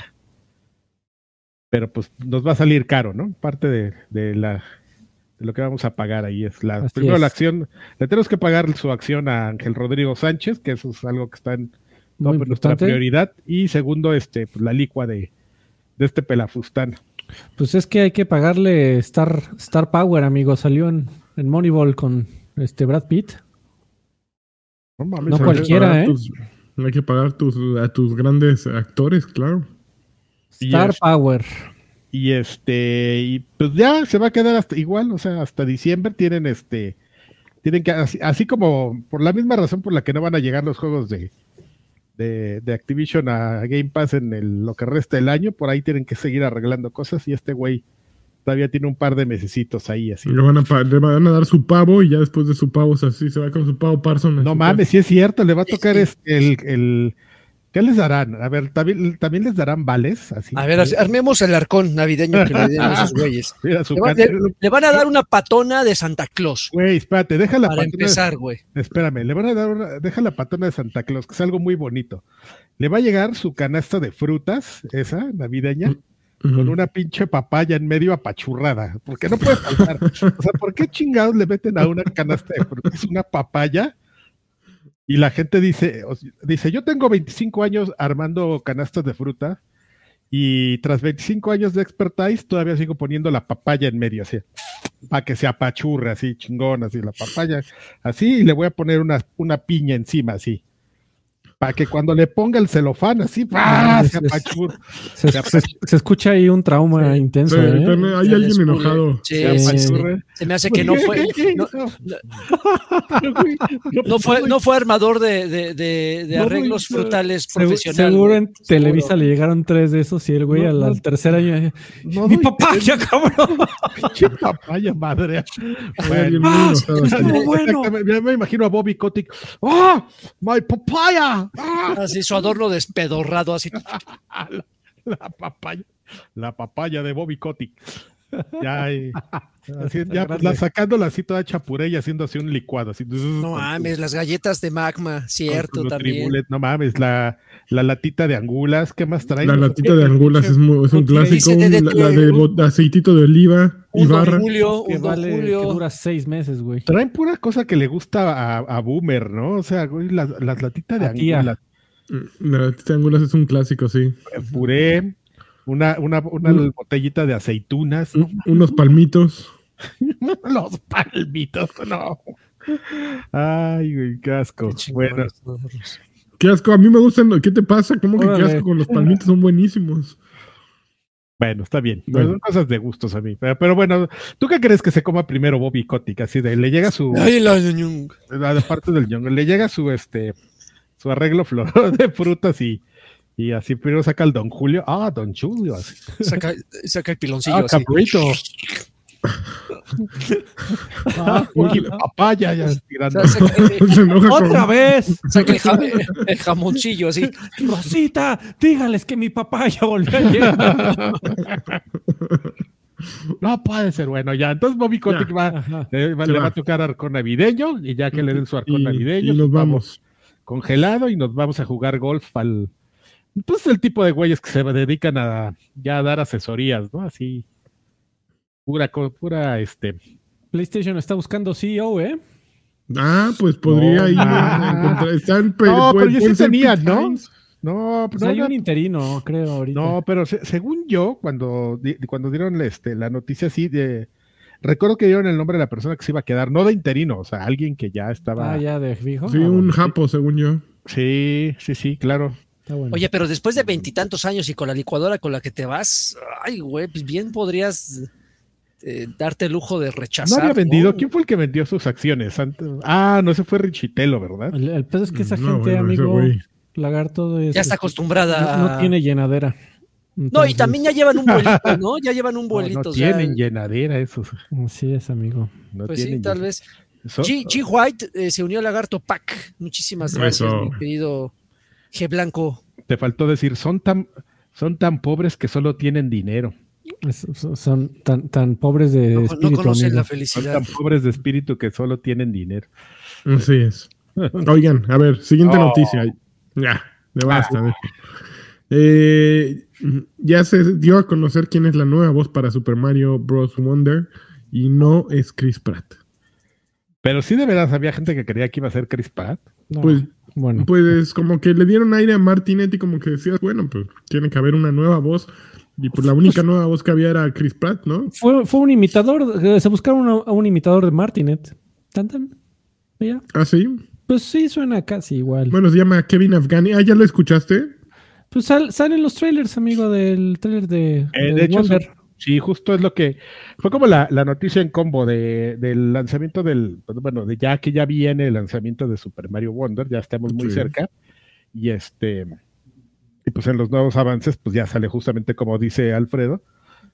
Pero pues nos va a salir caro, ¿no? Parte de, de la de lo que vamos a pagar ahí es la Así primero es. la acción, le tenemos que pagar su acción a Ángel Rodrigo Sánchez, que eso es algo que está en nuestra prioridad, y segundo, este, pues la licua de, de este pelafustán. Pues es que hay que pagarle Star, Star Power, amigo. Salió en, en Moneyball con este Brad Pitt. No, mames, cualquiera, pagar ¿eh? Tus- hay que pagar tus, a tus grandes actores, claro. Y Star Power. Y este, y pues ya se va a quedar hasta igual, o sea, hasta diciembre tienen este, tienen que, así, así como por la misma razón por la que no van a llegar los juegos de, de, de Activision a Game Pass en el, lo que resta del año, por ahí tienen que seguir arreglando cosas y este güey todavía tiene un par de mesecitos ahí así. Le van, a, pa- le van a dar su pavo y ya después de su pavo, o sea, sí, se va con su pavo Parson. a No mames, casa. sí es cierto, le va a tocar Sí. este, el, el, ¿qué les darán? A ver, también, también les darán vales, así. A ver, armemos el arcón navideño que le den a esos güeyes. Mira, Le, van a dar una patona de Santa Claus. Güey, espérate, deja la Para patona- empezar, güey. Espérame, le van a dar una, deja la patona de Santa Claus, que es algo muy bonito. Le va a llegar su canasta de frutas, esa navideña, Ujú. con una pinche papaya en medio apachurrada, porque no puede faltar. O sea, ¿por qué chingados le meten a una canasta de frutas? Una papaya. Y la gente dice, dice, yo tengo 25 años armando canastas de fruta y tras 25 años de expertise todavía sigo poniendo la papaya en medio, así, para que se apachurre así, chingón, así, la papaya, así, y le voy a poner una, una piña encima, así, para que cuando le ponga el celofán, así, ¡ah! se escucha ahí un trauma intenso. Sí, ¿eh? hay Se alguien enojado. Sí, se sí, sí. apachurre. Se me hace que no fue, no, no fue, no fue armador de, de, de, de No, arreglos frutales Segu- profesional. seguro en Televisa le llegaron tres de esos y el güey No, al, no. al tercer año. No ¡Mi doy papaya, cabrón! pinche papaya, madre. Bueno. Ah, bueno. Ya me imagino a Bobby Kotick. ¡Ah! ¡My papaya! Así su adorno despedorrado, así. la, la papaya, la papaya de Bobby Kotick. Ya, así, ya pues, la sacándola así toda chapuré y haciendo así un licuado. Así, No mames, las galletas de magma, cierto, también. no mames, la, la latita de angulas, ¿qué más trae? La No latita de angulas es, muy, es un clásico. de- la, la de aceitito de oliva y Un barra. Don Julio, Que un Don vale, que Julio. dura seis meses, güey. Traen pura cosa que le gusta a, a Boomer, ¿no? O sea, güey, las, las latitas de angulas, La latita de angulas es un clásico, sí. puré, una, una, una Un- botellita de aceitunas, ¿no? Un- unos palmitos. Los palmitos, no. Ay, güey, qué asco. Qué. Bueno, Qué asco, a mí me gustan. ¿Qué te pasa? ¿Cómo que qué Órale. asco con los palmitos? Son buenísimos. bueno, está bien. Bueno. Son cosas de gustos a mí. Pero, pero bueno, ¿tú qué crees que se coma primero Bobby Kotick? Así de, le llega su, Ay, la ñung. la de parte del ñongo, le llega su, este, su arreglo flor de frutas y, Y así primero saca el Don Julio. Ah, Don Julio. así. Saca, saca el piloncillo Ah, así. cabrito. ah, oye, papaya ya estirando. O sea, saca, Se enoja con- ¡Otra vez! saca el, ja- el jamoncillo así. Rosita, dígales que mi papá ya volvió ayer. No puede ser bueno, ya. Entonces Bobby Kotick va, le, va, Se le va va. a tocar arcón navideño y ya que le den su arcón y, navideño, y nos vamos. congelado y nos vamos a jugar golf al. Pues el tipo de güeyes que se dedican a ya a dar asesorías, ¿no? Así. Pura, pura, este. PlayStation está buscando CEO, ¿eh? Ah, pues podría No, ir ah. a encontrar. Están, No, pero pueden- ya sí tenían, ¿no? No, Pues no, hay no, un interino, creo, ahorita. no, pero se- según yo, cuando, cuando dieron este, la noticia así de. Recuerdo que dieron el nombre de la persona que se iba a quedar, no de interino, o sea, alguien que ya estaba. Ah, ya de fijo. Sí, Ah, un bueno, japo, según yo. Sí, sí, sí, claro. Está bueno. Oye, pero después de veintitantos años y con la licuadora con la que te vas, ay, güey, pues bien podrías eh, darte el lujo de No rechazar. había vendido. ¿no? ¿Quién fue el que vendió sus acciones? Antes- Ah, no, se fue Richitelo, ¿verdad? el, el pedo es que esa No, gente, bueno, ese amigo, lagarto, es- Ya está es- acostumbrada. No, no tiene llenadera. No, y también ya llevan un vuelito, ¿no? Ya llevan un No, vuelito. no o sea, tienen llenadera esos. Así es, amigo. No pues sí, tienen tal llen- vez. G, G. White eh, se unió a Lagarto Pack. Muchísimas gracias, Eso. mi querido G. Blanco. Te faltó decir, son tan, son tan pobres que solo tienen dinero. Es- son- son tan, tan pobres de No, no espíritu, conocen amigo. la Son felicidad. tan pobres de espíritu que solo tienen dinero. Así es. Oigan, a ver, siguiente Oh. noticia. Ya, de basta. de- Eh, ya se dio a conocer quién es la nueva voz para Super Mario Bros. Wonder y no es Chris Pratt. Pero sí de verdad había gente que creía que iba a ser Chris Pratt. No, Pues, bueno, pues como que le dieron aire a Martinet y como que decías, bueno, pues tiene que haber una nueva voz. Y pues la única nueva voz que había era Chris Pratt, ¿no? fue, fue un imitador. eh, Se buscaron a un imitador de Martinet. Tan, tan. Ya. Ah, sí. Pues sí, suena casi igual. Bueno, se llama Kevin Afghani. Ah, ¿ya lo escuchaste? Pues sal- salen los trailers, amigo, del trailer de, Eh, de de hecho, Wonder. Sí, justo es lo que fue como la, la noticia en combo de, del lanzamiento del, pues, bueno, de ya que ya viene el lanzamiento de Super Mario Wonder, ya estamos muy Sí. cerca. Y este, y pues en los nuevos avances, pues ya sale justamente como dice Alfredo,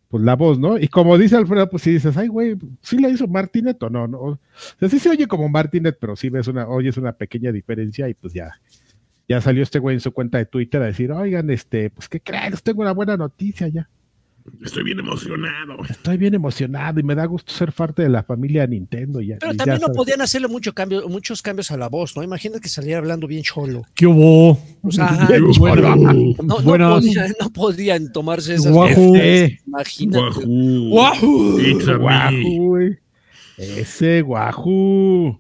pues la voz, ¿no? Y como dice Alfredo, pues si dices, ay, güey, ¿sí la hizo Martinet o no? no? O sea, sí se oye como Martinet, pero sí ves una, oyes una pequeña diferencia y pues ya. Ya salió este güey en su cuenta de Twitter a decir, oigan, este, pues qué creen, tengo una buena noticia ya. Estoy bien emocionado. Estoy bien emocionado y me da gusto ser parte de la familia Nintendo. Ya, Pero también ya no sabes. podían hacerle mucho cambio, muchos cambios a la voz, ¿no? Imagínate que saliera hablando bien cholo. ¿Qué hubo? O sea, Bueno, no, no, podían, no podían tomarse esas Guajú. Este, Imagínate. Wahoo. It's a me. guajú, güey. Ese guajú.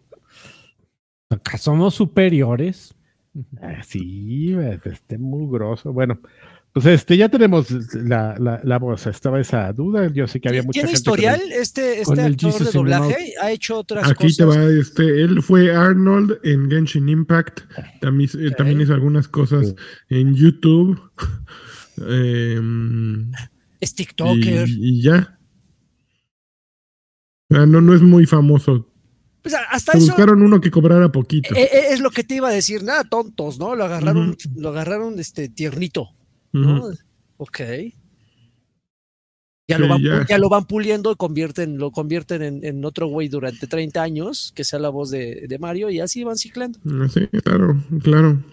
Acá somos superiores. Ah, Sí, güey, este muy grosso. Bueno, pues este, ya tenemos la, la, la voz. Estaba esa duda. Yo sé que había mucha ¿Tiene gente. historial este, Con este el actor Jesus de doblaje? ¿Ha hecho otras Aquí cosas? te va, este, él fue Arnold en Genshin Impact, también, eh, también hizo algunas cosas en YouTube. em, Es TikToker. y, y ya. Ah, no, no es muy famoso. Pues a- hasta Se eso buscaron uno que cobrara poquito. eh, eh, es lo que te iba a decir. Nada tontos, ¿no? Lo agarraron, lo agarraron este tiernito, ¿no? Ujú. Ok. Ya, Sí, lo van, ya. ya lo van puliendo y convierten, lo convierten en, en otro güey durante 30 años, que sea la voz de, de Mario, y así van ciclando. Ah, Sí, claro, claro.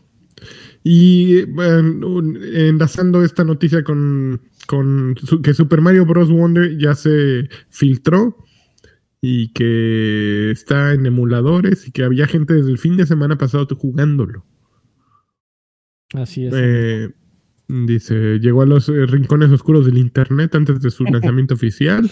Y bueno, enlazando esta noticia con, con su- que Super Mario Bros. Wonder ya se filtró y que está en emuladores y que había gente desde el fin de semana pasado jugándolo. Así es. Eh, dice, llegó a los eh, rincones oscuros del internet antes de su lanzamiento oficial.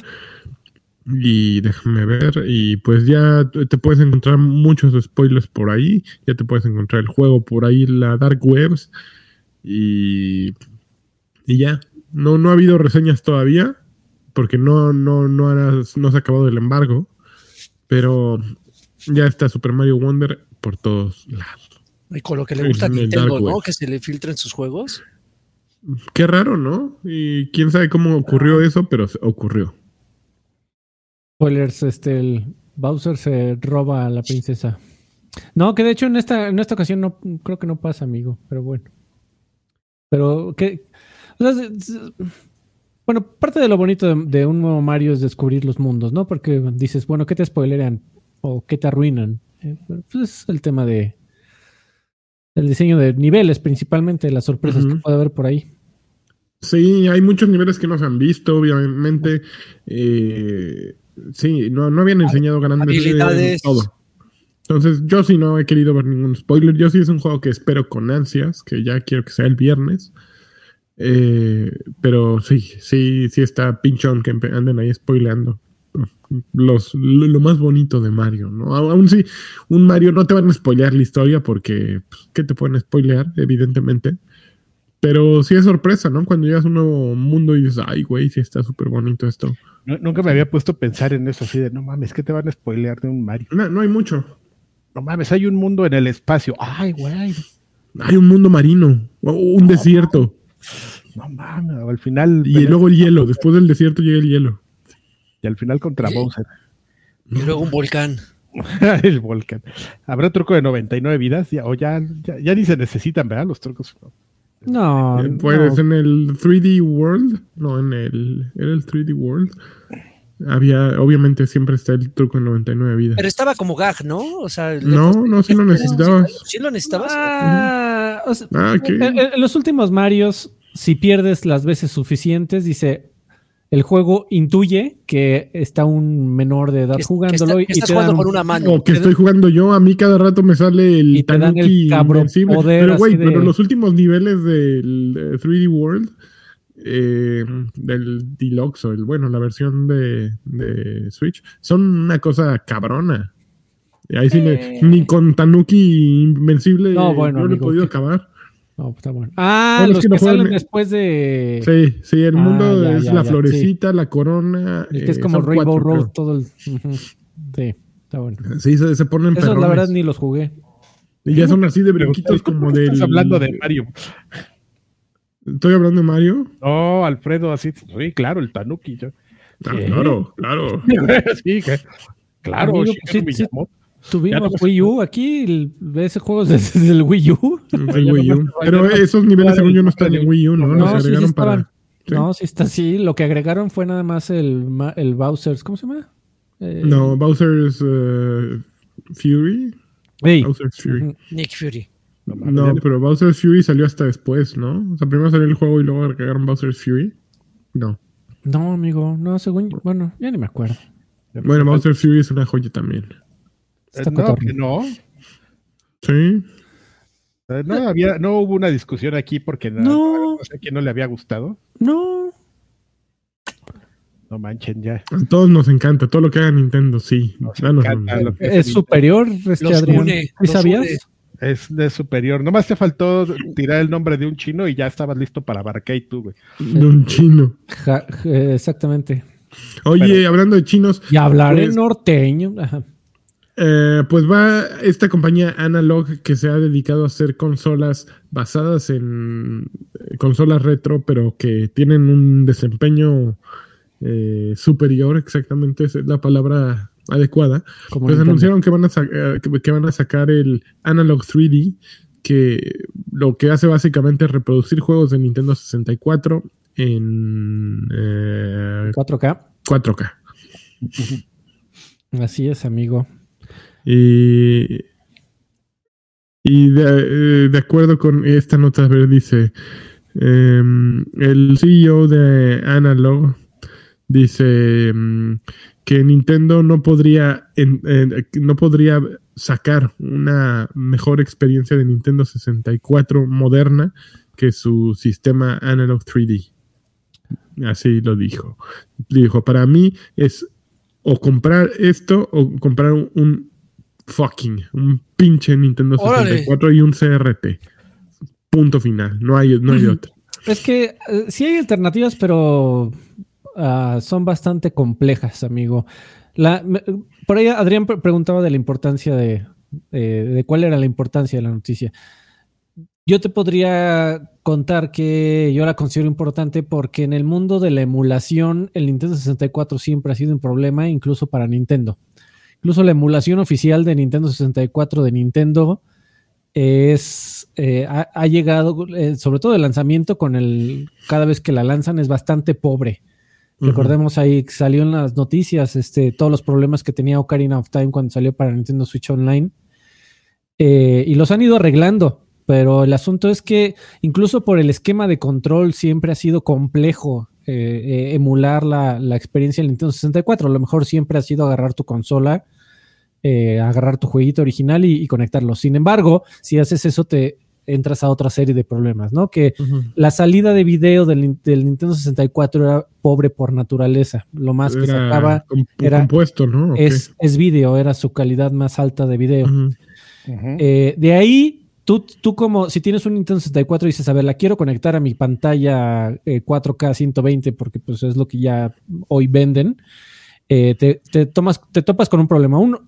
Y déjame ver, y pues ya te puedes encontrar muchos spoilers por ahí, ya te puedes encontrar el juego por ahí, la Dark Webs, y, y ya. No, no ha habido reseñas todavía, porque no, no, no, ha- no se ha acabado el embargo, pero ya está Super Mario Wonder por todos lados. Y con lo que le gusta a Nintendo, ¿no? Que se le filtren sus juegos. Qué raro, ¿no? Y quién sabe cómo ocurrió eso, pero ocurrió. Spoilers, este, el Bowser se roba a la princesa. No, que de hecho en esta, en esta ocasión no creo que no pasa, amigo, pero bueno. Pero, es- bueno, parte de lo bonito de, de un nuevo Mario es descubrir los mundos, ¿no? Porque dices, bueno, ¿qué te spoileran? ¿O qué te arruinan? Eh, pues es el tema de el diseño de niveles, principalmente, las sorpresas que puede haber por ahí. Sí, hay muchos niveles que no se han visto, obviamente. eh, sí, no, no habían enseñado grandes eh, habilidades. todo. Entonces, yo sí no he querido ver ningún spoiler. Yo sí es un juego que espero con ansias, que ya quiero que sea el viernes. Eh, pero sí, sí, sí está pinchón que anden ahí spoileando los, lo, lo más bonito de Mario, ¿no? Aún sí, un Mario no te van a spoilear la historia porque, pues, ¿qué te pueden spoilear? Evidentemente. Pero sí es sorpresa, ¿no? Cuando llegas a un nuevo mundo y dices, ay, güey, sí está súper bonito esto. Nu- Nunca me había puesto a pensar en eso, así de, no mames, ¿qué te van a spoilear de un Mario? No, no hay mucho. No mames, hay un mundo en el espacio. Ay, güey, Hay un mundo marino, o un desierto, no mames, al final... y luego el hielo. Después del desierto llega el hielo. Y al final contra Sí. Bowser. Y luego un volcán. el volcán. ¿Habrá truco de 99 vidas? Ya, o ya, ya, ya ni se necesitan, ¿verdad? Los trucos. No, Eh, Pues no. en el 3D World, no, en el, era el 3D World. Había, obviamente siempre está el truco en 99 vidas. Pero estaba como gag, ¿no? O sea, No, no, sí lo necesitabas. ¿Sí lo necesitabas? Ah, o sea, Ah, en, en los últimos Marios, si pierdes las veces suficientes, dice el juego intuye que está un menor de edad Que- que jugándolo está- y que estás te dan jugando un- con una mano. O que estoy jugando yo, a mí cada rato me sale el Y te dan el poder Pero güey, de- pero los últimos niveles del eh, 3D World, eh, del Deluxe, o el, bueno, la versión de, de Switch, son una cosa cabrona. Y Ahí sí, me- Eh. ni con Tanuki invencible No, bueno, no lo he podido acabar. No, está bueno. Ah, los que que, no juegan- salen después de. Sí, sí, el Ah, mundo ya, es ya, la ya, florecita, la corona. el que es eh, como Rainbow cuatro, Road, creo. todo el. Sí, está bueno. Sí, se, se ponen Esos, la perrones. verdad, ni los jugué. Y ya son así de brinquitos ¿cómo como estás del. hablando de Mario. Estoy hablando de Mario. No, Alfredo, así. Sí, claro, el Tanuki. yo- Ah, claro, claro. sí, que- claro, Amigo, sí, sí. Tuvimos no- Wii U aquí, el- ese juego es desde el Wii U. El Wii U. Pero esos niveles, según yo, no están en Wii U, ¿no? No, Los sí, sí agregaron estaban. para. Sí. No, sí está así. Lo que agregaron fue nada más el, ma- el Bowser's. ¿Cómo se llama? Eh, No, Bowser's eh, Fury. ey. Bowser's Fury. Nick Fury. No, pero Bowser's Fury salió hasta después, ¿no? O sea, primero salió el juego y luego agregaron Bowser's Fury. No. No, amigo, no, según. Bueno, ya ni me acuerdo. Bueno, Bowser's Fury es una joya también. Eh, Está no, que no. Sí. Eh, No, había, no hubo una discusión aquí porque no, No. no sé a quién no le había gustado. No. No manchen ya. A todos nos encanta. Todo lo que haga Nintendo, sí. Nos Danos encanta un- lo que Es superior, este Los Adrián. une, ¿Sí los sabías? une. Es de superior. Nomás te faltó tirar el nombre de un chino y ya estabas listo para Barcade tú, güey. de un chino. Ja- exactamente. Oye, Pero- hablando de chinos, Y hablar Pues- en norteño. Ajá. Eh, pues va esta compañía Analog que se ha dedicado a hacer consolas basadas en eh, consolas retro, pero que tienen un desempeño eh, superior, exactamente esa es la palabra adecuada. Como Pues anunciaron que van, a que, que van a sacar el Analog 3D, que lo que hace básicamente es reproducir juegos de Nintendo 64 en eh, 4K. 4K. Así es, amigo. Y, y de, eh, de acuerdo con esta nota, a ver, dice, em, el CEO de Analog dice em, que Nintendo no podría, en- no podría sacar una mejor experiencia de Nintendo 64 moderna que su sistema Analog 3D. Así lo dijo. Dijo, para mí es o comprar esto o comprar un fucking, un pinche Nintendo Órale. 64 y un CRT. Punto final. No hay, no hay otro. Es que eh, sí hay alternativas, pero ah, son bastante complejas, amigo. La, me- por ahí Adrián pre- preguntaba de la importancia de, eh, de cuál era la importancia de la noticia. Yo te podría contar que yo la considero importante porque en el mundo de la emulación, el Nintendo 64 siempre ha sido un problema, incluso para Nintendo. Incluso la emulación oficial de Nintendo 64 de Nintendo es eh, ha, ha, llegado, eh, sobre todo el lanzamiento con el, cada vez que la lanzan es bastante pobre. Uh -huh. Recordemos ahí que salió en las noticias este, todos los problemas que tenía Ocarina of Time cuando salió para Nintendo Switch Online. Eh, y los han ido arreglando, pero el asunto es que incluso por el esquema de control siempre ha sido complejo eh, emular la, la, experiencia del Nintendo 64. A lo mejor siempre ha sido agarrar tu consola, eh, agarrar tu jueguito original y, y, conectarlo. Sin embargo, si haces eso, te entras a otra serie de problemas, ¿no? Que uh -huh. la salida de video del, del, Nintendo 64 era pobre por naturaleza. Lo más era que sacaba comp era compuesto, ¿no? es, es video, era su calidad más alta de video. Uh -huh. eh, de ahí Tú, tú, como si tienes un Nintendo 64 y dices, a ver, la quiero conectar a mi pantalla eh, 4K 120 porque pues es lo que ya hoy venden, eh, te, te, tomas, te topas con un problema. Uno,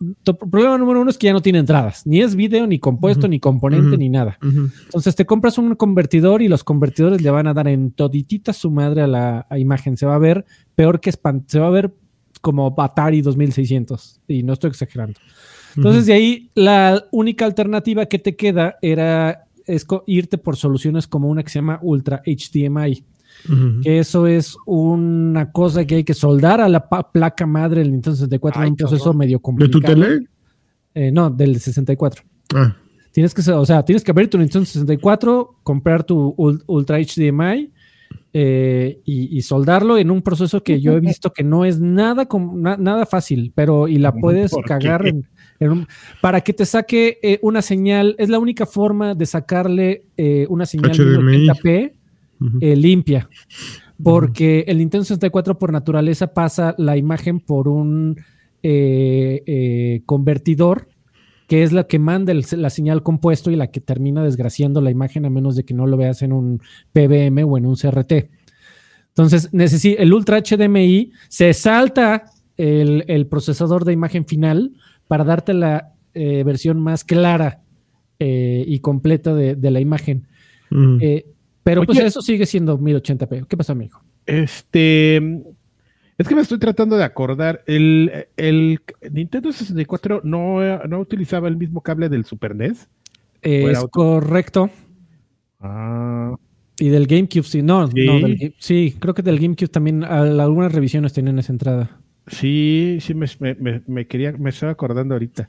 problema número uno es que ya no tiene entradas, ni es video, ni compuesto, uh -huh. ni componente, uh -huh. ni nada. Uh -huh. Entonces te compras un convertidor y los convertidores le van a dar en toditita su madre a la a imagen. Se va a ver peor que espant se va a ver como Atari 2600 y no estoy exagerando. Entonces, de ahí la única alternativa que te queda era es irte por soluciones como una que se llama Ultra HDMI. Uh -huh. Que eso es una cosa que hay que soldar a la placa madre del Nintendo 64 Ay, un proceso medio complicado. ¿De tu tele? Eh, no, del 64. Ah. Tienes que, o sea, tienes que abrir tu Nintendo 64, comprar tu Ultra HDMI eh, y, y, soldarlo en un proceso que yo he visto que no es nada, na, nada fácil, pero y la puedes cagar en, en un, para que te saque eh, una señal. Es la única forma de sacarle eh, una señal HDMI. 1080p uh -huh. limpia. Porque uh -huh. el Nintendo 64 por naturaleza pasa la imagen por un eh, convertidor que es la que manda el, la señal compuesto y la que termina desgraciando la imagen a menos de que no lo veas en un PBM o en un CRT. Entonces, el Ultra HDMI se salta el, el, procesador de imagen final para darte la eh, versión más clara eh, y completa de, de la imagen. Mm. Eh, pero pues Oye, pues eso sigue siendo 1080p. ¿Qué pasa, amigo? Este, es que me estoy tratando de acordar. El, el Nintendo 64 no, no, utilizaba el mismo cable del Super NES. Es correcto. Ah. Y del GameCube, sí. No, ¿Sí? no del, sí, creo que del GameCube también algunas revisiones tenían esa entrada. Sí, sí, me, me, me, quería, me estaba acordando ahorita.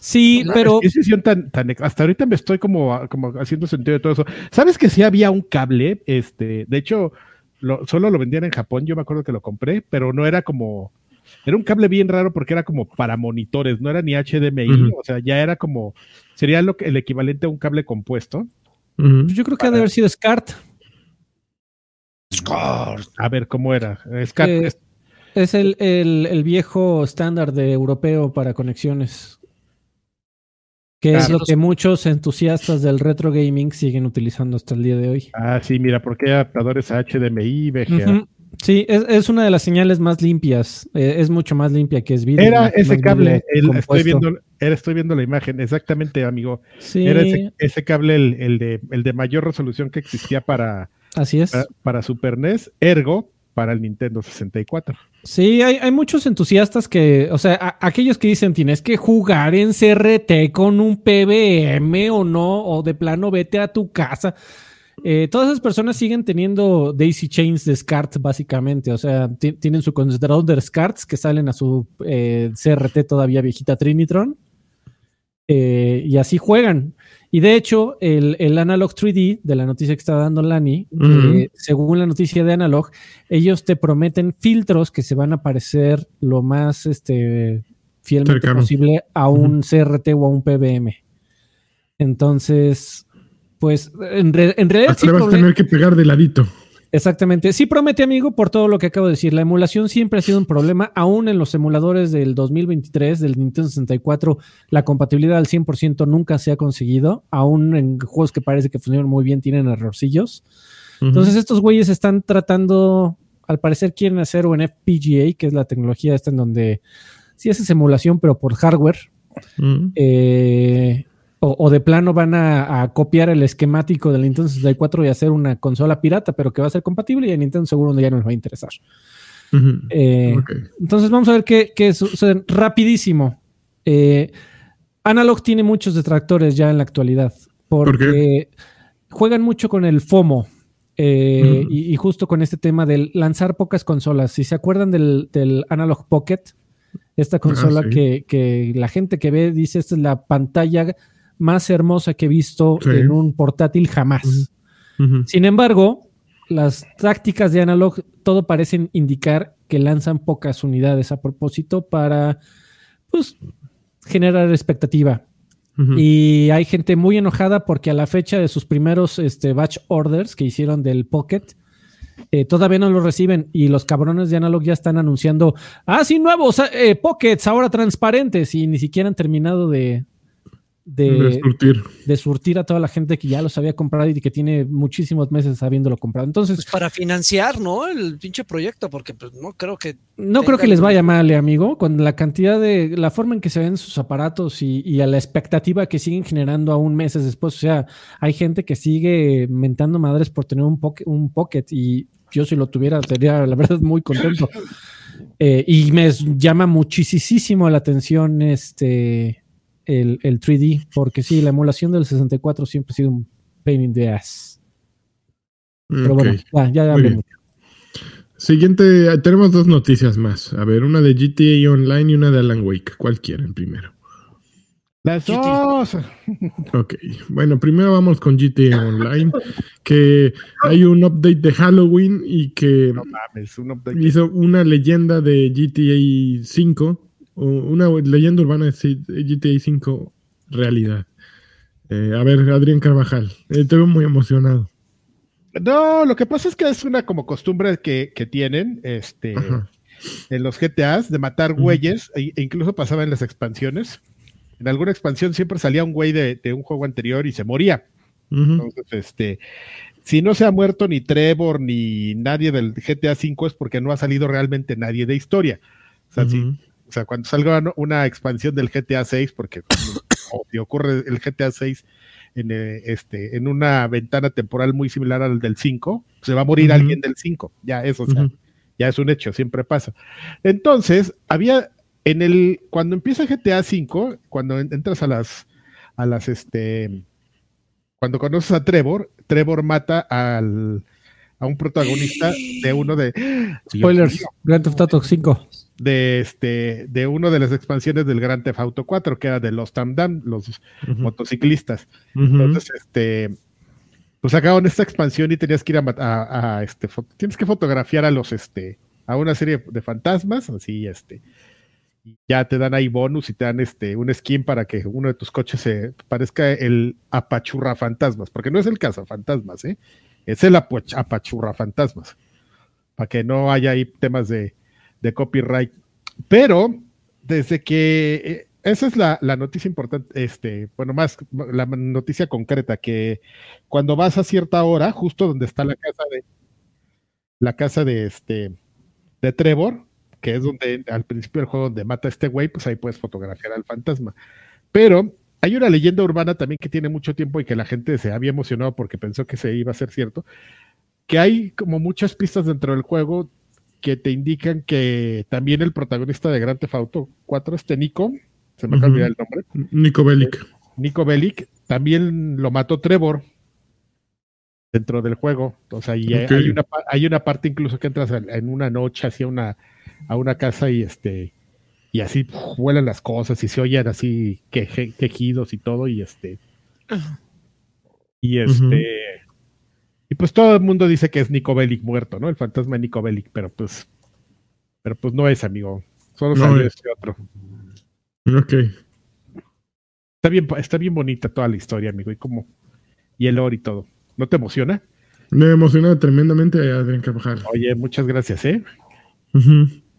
Sí, pero. Es tan, tan, hasta ahorita me estoy como, como haciendo sentido de todo eso. ¿Sabes que sí había un cable? Este, de hecho, lo, solo lo vendían en Japón, yo me acuerdo que lo compré, pero no era como, era un cable bien raro porque era como para monitores, no era ni HDMI, uh -huh. o sea, ya era como, sería lo que, el equivalente a un cable compuesto. Uh -huh. Yo creo que ha de haber sido SCART. SCART. A ver, ¿cómo era? SCART. Eh, es el, el, el viejo estándar de europeo para conexiones. Que claro. es lo que muchos entusiastas del retro gaming siguen utilizando hasta el día de hoy. Ah, sí, mira, porque hay adaptadores HDMI, VGA. Uh -huh. Sí, es, es, una de las señales más limpias. Eh, es mucho más limpia que es video. Era ese cable, el, estoy, viendo, era, estoy viendo la imagen, exactamente, amigo. Sí. Era ese, ese cable el, el, de, el de mayor resolución que existía para, Así es. para, para Super NES, ergo para el Nintendo 64. Sí, hay, hay, muchos entusiastas que, o sea, aquellos que dicen tienes que jugar en CRT con un PBM o no, o de plano vete a tu casa. Eh, todas esas personas siguen teniendo Daisy Chains de SCART, básicamente. O sea, tienen su concentrador de que salen a su eh, CRT todavía viejita Trinitron. Eh, y así juegan. Y de hecho, el, el, Analog 3D de la noticia que está dando Lani, uh -huh. eh, según la noticia de Analog, ellos te prometen filtros que se van a parecer lo más este, fielmente Cercano. posible a un uh -huh. CRT o a un PBM. Entonces, pues en, re, en realidad. Hasta sí le vas a tener que pegar de ladito. Exactamente. Sí promete, amigo, por todo lo que acabo de decir. La emulación siempre ha sido un problema, aún en los emuladores del 2023 del Nintendo 64, la compatibilidad al 100% nunca se ha conseguido, aún en juegos que parece que funcionan muy bien tienen errorcillos. Uh -huh. Entonces estos güeyes están tratando, al parecer quieren hacer un FPGA, que es la tecnología esta en donde sí haces emulación, pero por hardware. Uh -huh. eh, o, o, de plano van a, a, copiar el esquemático del Nintendo 64 y hacer una consola pirata, pero que va a ser compatible y a Nintendo seguro ya no les va a interesar. Uh -huh. eh, okay. Entonces vamos a ver qué, qué sucede rapidísimo. Eh, Analog tiene muchos detractores ya en la actualidad. Porque juegan mucho con el FOMO. Eh, y, justo con este tema del lanzar pocas consolas. Si se acuerdan del, Analog Pocket, esta consola ah, que, la gente que ve dice esta es la pantalla más hermosa que he visto en un portátil jamás. Sin embargo, las tácticas de Analog todo parecen indicar que lanzan pocas unidades a propósito para pues, generar expectativa. Y hay gente muy enojada porque a la fecha de sus primeros este, batch orders que hicieron del Pocket, eh, todavía no lo reciben y los cabrones de Analog ya están anunciando, ah, sí, nuevos eh, Pockets, ahora transparentes y ni siquiera han terminado de, de, surtir. de surtir a toda la gente que ya los había comprado y que tiene muchísimos meses habiéndolo comprado. Entonces, pues para financiar, ¿no? El pinche proyecto, porque pues, no creo que no creo que les vaya mal, eh, amigo, con la cantidad de la forma en que se ven sus aparatos y, a la expectativa que siguen generando aún meses después. O sea, hay gente que sigue mentando madres por tener un, un pocket y yo si lo tuviera sería la verdad muy contento. Eh, y me llama muchísimo la atención este el, 3D, porque sí, la emulación del 64 siempre ha sido un pain in the ass. Pero bueno, ya, ya, Siguiente, tenemos dos noticias más. A ver, una de GTA Online y una de Alan Wake. ¿Cuál quieren primero? Las dos. Ok, bueno, primero vamos con GTA Online, que hay un update de Halloween y que hizo una leyenda de GTA 5 una leyenda urbana de GTA 5 realidad. Eh, a ver, Adrián Carvajal, eh, te veo muy emocionado. No, lo que pasa es que es una como costumbre que, tienen este, en los GTAs de matar güeyes, e, e, incluso pasaba en las expansiones. En alguna expansión siempre salía un güey de, un juego anterior y se moría. Entonces, este, si no se ha muerto ni Trevor ni nadie del GTA 5 es porque no ha salido realmente nadie de historia. O sea, o sea, cuando salga una expansión del GTA 6, porque si ocurre el GTA 6 en, eh, este, en una ventana temporal muy similar al del 5, se va a morir alguien del 5. Ya, eso, ya es un hecho, siempre pasa. Entonces, había en el, cuando empieza GTA 5, cuando entras a las, a las, este, cuando conoces a Trevor, Trevor mata al, a un protagonista de uno de... Spoilers, Grand Theft Auto 5 de este de una de las expansiones del Gran Theft Auto 4 que era de los Tamdam, los motociclistas. Entonces, este pues sacaron esta expansión y tenías que ir a, este tienes que fotografiar a los este a una serie de fantasmas, así este ya te dan ahí bonus y te dan este un skin para que uno de tus coches se parezca el apachurra fantasmas, porque no es el caso fantasmas, ¿eh? Es el apachurra fantasmas. Para que no haya ahí temas de de copyright. Pero desde que eh, esa es la, noticia importante, este, bueno, más la noticia concreta, que cuando vas a cierta hora, justo donde está la casa de la casa de este de Trevor, que es donde al principio del juego donde mata a este güey, pues ahí puedes fotografiar al fantasma. Pero hay una leyenda urbana también que tiene mucho tiempo y que la gente se había emocionado porque pensó que se iba a ser cierto, que hay como muchas pistas dentro del juego que te indican que también el protagonista de Grand Theft Auto 4, este Nico, se me acaba de el nombre. Nico Bellic. Eh, Nico Bellic, también lo mató Trevor dentro del juego. O sea, y hay, una, hay una parte incluso que entras en una noche hacia una, a una casa y este y así vuelan las cosas y se oyen así quejidos y todo y este y este y pues todo el mundo dice que es Nico Bellic muerto, ¿no? El fantasma de Nico Bellic, pero pues, pero pues no es, amigo. Solo salió este otro. Ok. Está bien, está bien bonita toda la historia, amigo, y como, y el oro y todo. ¿No te emociona? Me emociona tremendamente, Adrián Carvajal. Oye, muchas gracias, ¿eh?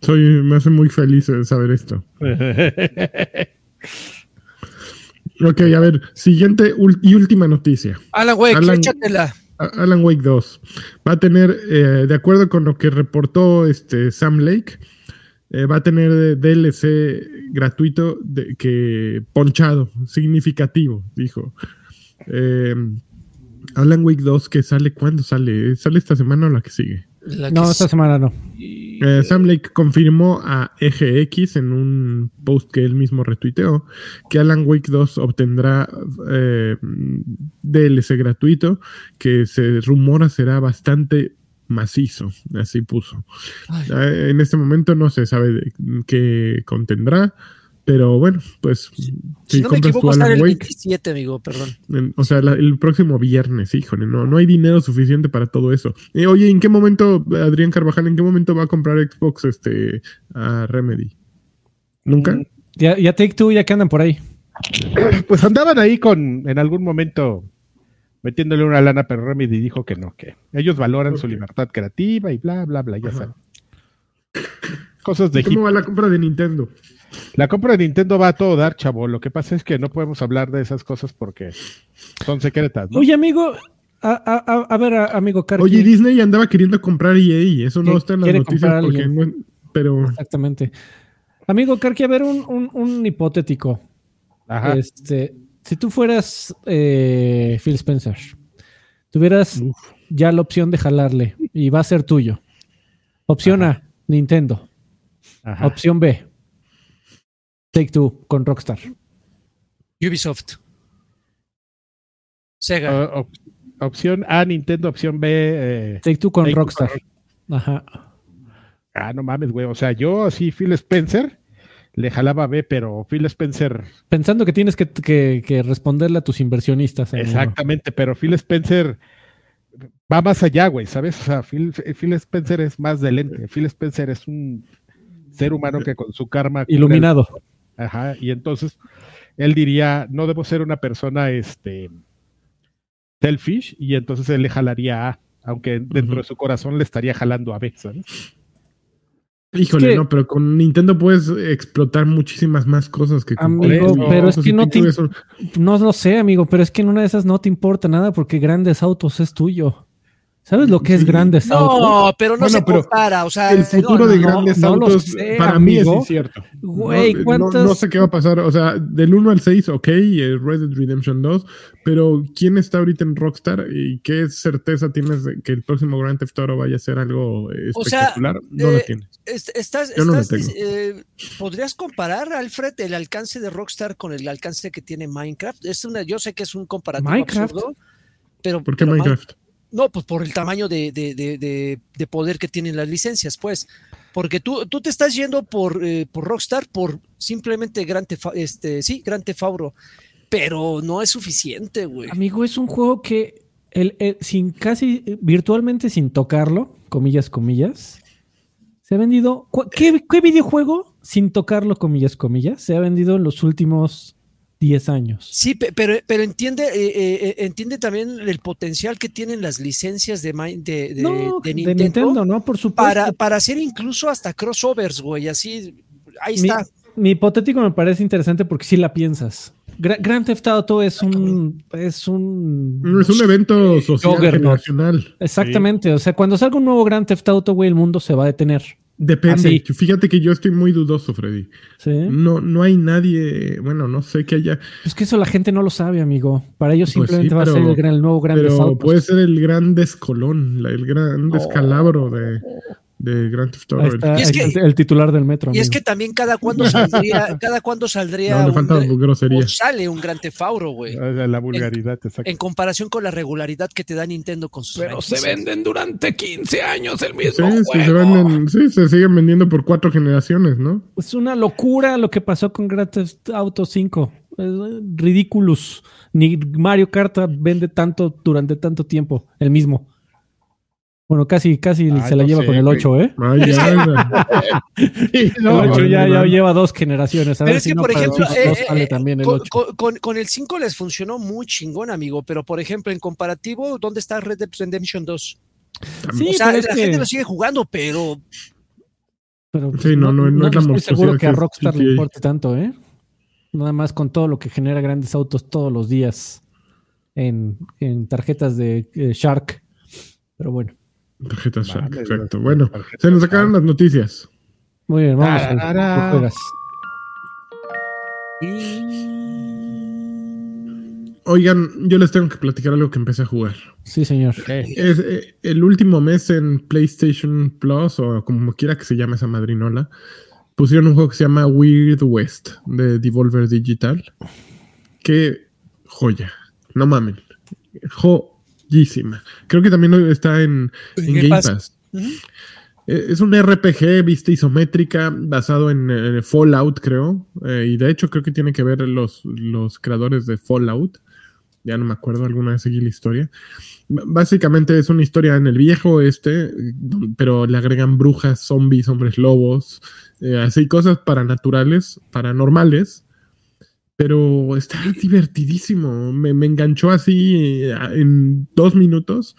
Soy, me hace muy feliz saber esto. ok, a ver, siguiente y última noticia. Alan Wake, échatela. Alan Wake 2 va a tener, eh, de acuerdo con lo que reportó este Sam Lake, eh, va a tener DLC gratuito de, que ponchado, significativo, dijo. Em, Alan Wake 2 que sale, ¿cuándo sale? ¿Sale esta semana o la que sigue? No, esta semana no. Eh, Sam Lake confirmó a EGX en un post que él mismo retuiteó que Alan Wake 2 obtendrá eh, DLC gratuito que se rumora será bastante macizo, así puso. Ay. Eh, En este momento no se sabe de qué contendrá, pero bueno, pues Si si no me compras tu equivoco, Alan el Wake, 27, amigo, perdón. en- o sea, la- el próximo viernes, híjole, no, no hay dinero suficiente para todo eso. Eh, oye, ¿en qué momento, Adrián Carvajal, en qué momento va a comprar Xbox este a Remedy? ¿Nunca? Mm, Ya, ya Take Two, ya que andan por ahí. Pues andaban ahí con, en algún momento, metiéndole una lana, pero Remedy dijo que no, que ellos valoran su libertad creativa y bla, bla, bla, ya saben. Cosas de ¿Cómo hip. va la compra de Nintendo? La compra de Nintendo va a todo dar, chavo. Lo que pasa es que no podemos hablar de esas cosas porque son secretas, ¿no? Oye, amigo, a, a- a- a ver, a- amigo Karki. Oye, Disney andaba queriendo comprar EA, eso no está en las noticias comprar a porque alguien. no- pero Exactamente. Amigo Karki, a ver, un, un- un hipotético. Ajá. Este, si tú fueras eh, Phil Spencer, tuvieras ya la opción de jalarle y va a ser tuyo. Opción A, Nintendo. ajá. Opción B, Take Two con Rockstar. Ubisoft. Sega. Op- opción A, Nintendo. Opción B, eh, Take Two con Take Rockstar. con Ajá. ah, no mames, güey. O sea, yo así, Phil Spencer, le jalaba B, pero Phil Spencer, Pensando que tienes que, que- que responderle a tus inversionistas. amigo. exactamente, pero Phil Spencer va más allá, güey, ¿sabes? O sea, Phil, Phil Spencer es más de lente. Phil Spencer es un ser humano que con su karma. el- Iluminado. Ajá, y entonces él diría, no debo ser una persona este selfish, y entonces él le jalaría A, aunque dentro de su corazón le estaría jalando a B, ¿sabes? híjole, que- no, pero con Nintendo puedes explotar muchísimas más cosas que con Amigo, Play. pero es que no te- No lo sé, amigo, pero es que en una de esas no te importa nada porque Grandes Autos es tuyo. ¿Sabes lo que es Sí. Grandes Autos? No, pero no Bueno, se pero compara. O sea, el futuro no, de grandes no autos sé, para mí es incierto. Güey, no, no- ¿cuántas- no sé qué va a pasar. O sea, del 1 al 6, ok, eh, Red Dead Redemption 2, pero ¿quién está ahorita en Rockstar y qué certeza tienes de que el próximo Grand Theft Auto vaya a ser algo eh, O sea, espectacular? no lo eh, tienes. Est- Estás, Yo no lo estás, tengo. eh, ¿Podrías comparar, Alfred, el alcance de Rockstar con el alcance que tiene Minecraft? Es una, yo sé que es un comparativo Minecraft. absurdo, pero, ¿Por qué pero Minecraft? No, pues por el tamaño de, de- de- de- de poder que tienen las licencias, pues. Porque tú, tú te estás yendo por, eh, por Rockstar por simplemente Gran Tefa- este, sí, Gran Tefauro. Pero no es suficiente, güey. Amigo, es un juego que el, sin casi virtualmente sin tocarlo, comillas, comillas, se ha vendido. ¿Qué, qué videojuego sin tocarlo, comillas, comillas, se ha vendido en los últimos 10 años? Sí, pe- pero, pero entiende, eh, eh, eh, entiende también el potencial que tienen las licencias de, de, de- no, de de Nintendo, Nintendo, ¿no? Por supuesto. para, para hacer incluso hasta crossovers, güey. Así, ahí mi, está. mi hipotético me parece interesante porque si la piensas. Gra- Grand Theft Auto es un. Es un. Es un evento social generacional. Exactamente. O sea, cuando salga un nuevo Grand Theft Auto, güey, el mundo se va a detener. Depende. Así. Fíjate que yo estoy muy dudoso, Freddy. ¿sí? No, no hay nadie, bueno, no sé que haya, Es que eso la gente no lo sabe, amigo. Para ellos Pues simplemente sí, va a ser el, gran- el nuevo Theft pero puede ser el gran descolón, el gran descalabro de, de Grand Theft Auto. Ahí está, Y es que- el, el titular del metro. Y es que también cada cuando saldría, cada cuando saldría No, le un o sale un Gran Tefauro, güey. La, la vulgaridad, exacto. En comparación con la regularidad que te da Nintendo con sus franquicias. durante 15 años el Sí, sí, se venden, sí, se siguen vendiendo por cuatro generaciones, ¿no? Es una locura lo que pasó con Grand Theft Auto 5. Es ridículos. Ni Mario Kart vende tanto durante tanto tiempo. El mismo. Bueno, casi, casi Ah, se la no lleva sé, con el güey. 8, ¿eh? Ay, ya, Sí, El no, 8 ya, lleva dos generaciones. A Pero ver es si que, no por el ejemplo, eh, 2 sale eh, también el con, 8. con- con- con el 5 les funcionó muy chingón, amigo, pero por ejemplo, en comparativo, ¿dónde está Red Dead Redemption 2? Sí, o sea, pero la que- gente lo sigue jugando, pero pero Sí, no, no- no es la estoy seguro que a Rockstar le importe tanto, ¿eh? Nada más con todo lo que genera grandes autos todos los días en, en tarjetas de eh, Shark. Pero bueno, Tarjeta Shark, Mames, exacto. Bueno, se nos acabaron las noticias. muy bien, vamos a juegas. Oigan, yo les tengo que platicar algo que empecé a jugar. Sí, señor. Es, eh, el último mes en PlayStation Plus, o como quiera que se llame esa madrinola, pusieron un juego que se llama Weird West de Devolver Digital. Qué joya. No mamen. Joyísima. Creo que también está en, en Game Pass. Eh, Es un RPG vista isométrica basado en Fallout, creo. Eh, y de hecho creo que tiene que ver los, los creadores de Fallout. Ya no me acuerdo, alguna vez seguí la historia. B- Básicamente es una historia en el viejo oeste, eh, pero le agregan brujas, zombies, hombres lobos, eh, así cosas paranaturales, paranormales. Pero está divertidísimo. Me, me enganchó así eh, en dos minutos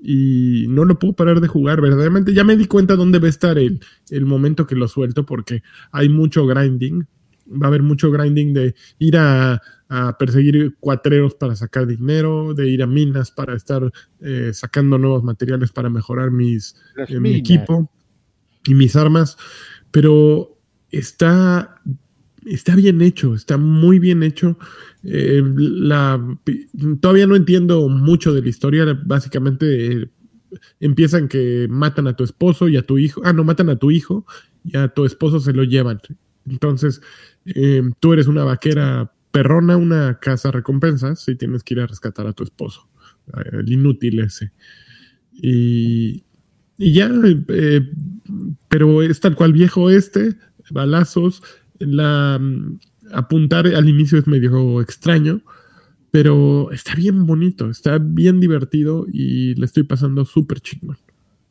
y no lo puedo parar de jugar. Verdaderamente ya me di cuenta dónde va a estar el, el momento que lo suelto porque hay mucho grinding. Va a haber mucho grinding de ir a, a perseguir cuatreros para sacar dinero, de ir a minas para estar eh, sacando nuevos materiales para mejorar mis, eh, mi equipo y mis armas. Pero está, está bien hecho, está muy bien hecho. Eh, la, todavía no entiendo mucho de la historia. Básicamente eh, empiezan que matan a tu esposo y a tu hijo. Ah, no, matan a tu hijo y a tu esposo se lo llevan. Entonces, eh, tú eres una vaquera perrona, una casa recompensas y tienes que ir a rescatar a tu esposo. El inútil ese. Y, y ya, pero es tal cual viejo este, balazos, la apuntar al inicio es medio extraño, pero está bien bonito, está bien divertido y le estoy pasando súper chingón.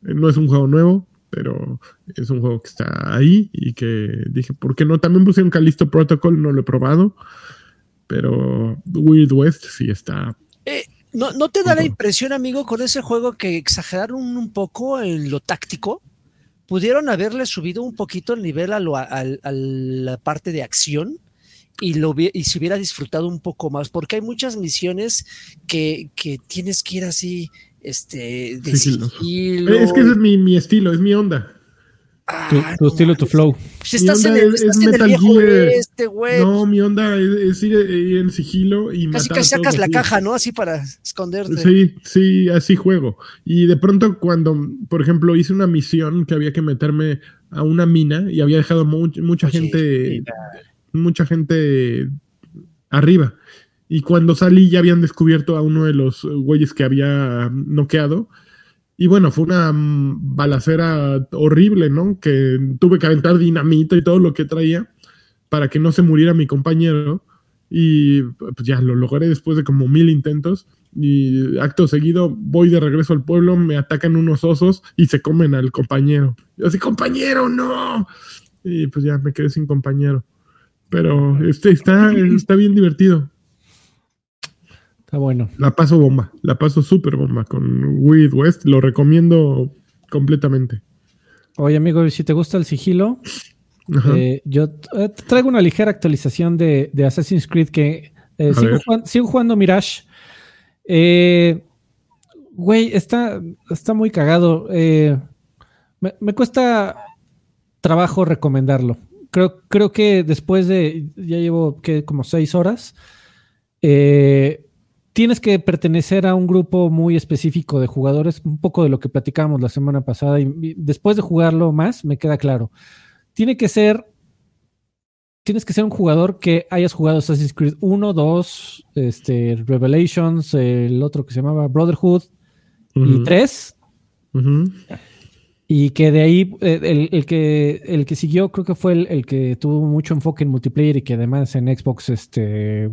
Eh, No es un juego nuevo, pero es un juego que está ahí y que dije, ¿por qué no? También puse un Callisto Protocol, no lo he probado, pero Weird West sí está. Eh, ¿no, ¿No te da la impresión, amigo, con ese juego que exageraron un poco en lo táctico? Pudieron haberle subido un poquito el nivel a, lo- a- a la parte de acción y, lo, y se hubiera disfrutado un poco más, porque hay muchas misiones que, que tienes que ir así, este, de sigilo. Es que ese es mi, mi estilo, es mi onda. Tu, Ah, tu no estilo, tu flow. Pues estás en el, es- estás es en el viejo Gear. este, güey. No, mi onda es, es ir, ir en sigilo y Casi matar todos sacas la así. caja, ¿no? Así para esconderte. Sí, sí, así juego. Y de pronto cuando, por ejemplo, hice una misión que había que meterme a una mina y había dejado mu- mucha Oye, gente, mira. mucha gente arriba. Y cuando salí ya habían descubierto a uno de los güeyes que había noqueado. Y bueno, fue una mm, balacera horrible, ¿no? Que tuve que aventar dinamita y todo lo que traía para que no se muriera mi compañero. Y pues ya lo logré después de como mil intentos. Y acto seguido voy de regreso al pueblo, me atacan unos osos y se comen al compañero. Yo así, compañero, no. Y pues ya me quedé sin compañero. Pero este está, está bien divertido. Está bueno. La paso bomba, la paso súper bomba con Weird West. Lo recomiendo completamente. Oye, amigo, si te gusta el sigilo, eh, yo eh, traigo una ligera actualización de, de Assassin's Creed que eh, sigo, jugando, sigo jugando Mirage. Güey, está, está muy cagado. Me, me cuesta trabajo recomendarlo. Creo, creo que después de, ya llevo que como seis horas, eh, tienes que pertenecer a un grupo muy específico de jugadores, un poco de lo que platicábamos la semana pasada, y, después de jugarlo más, me queda claro. Tiene que ser, tienes que ser un jugador que hayas jugado Assassin's Creed 1, 2, este, Revelations, el otro que se llamaba Brotherhood y Ujú, 3, ujú. y que de ahí eh, el, el que, el que siguió creo que fue el, el que tuvo mucho enfoque en multiplayer y que además en Xbox este,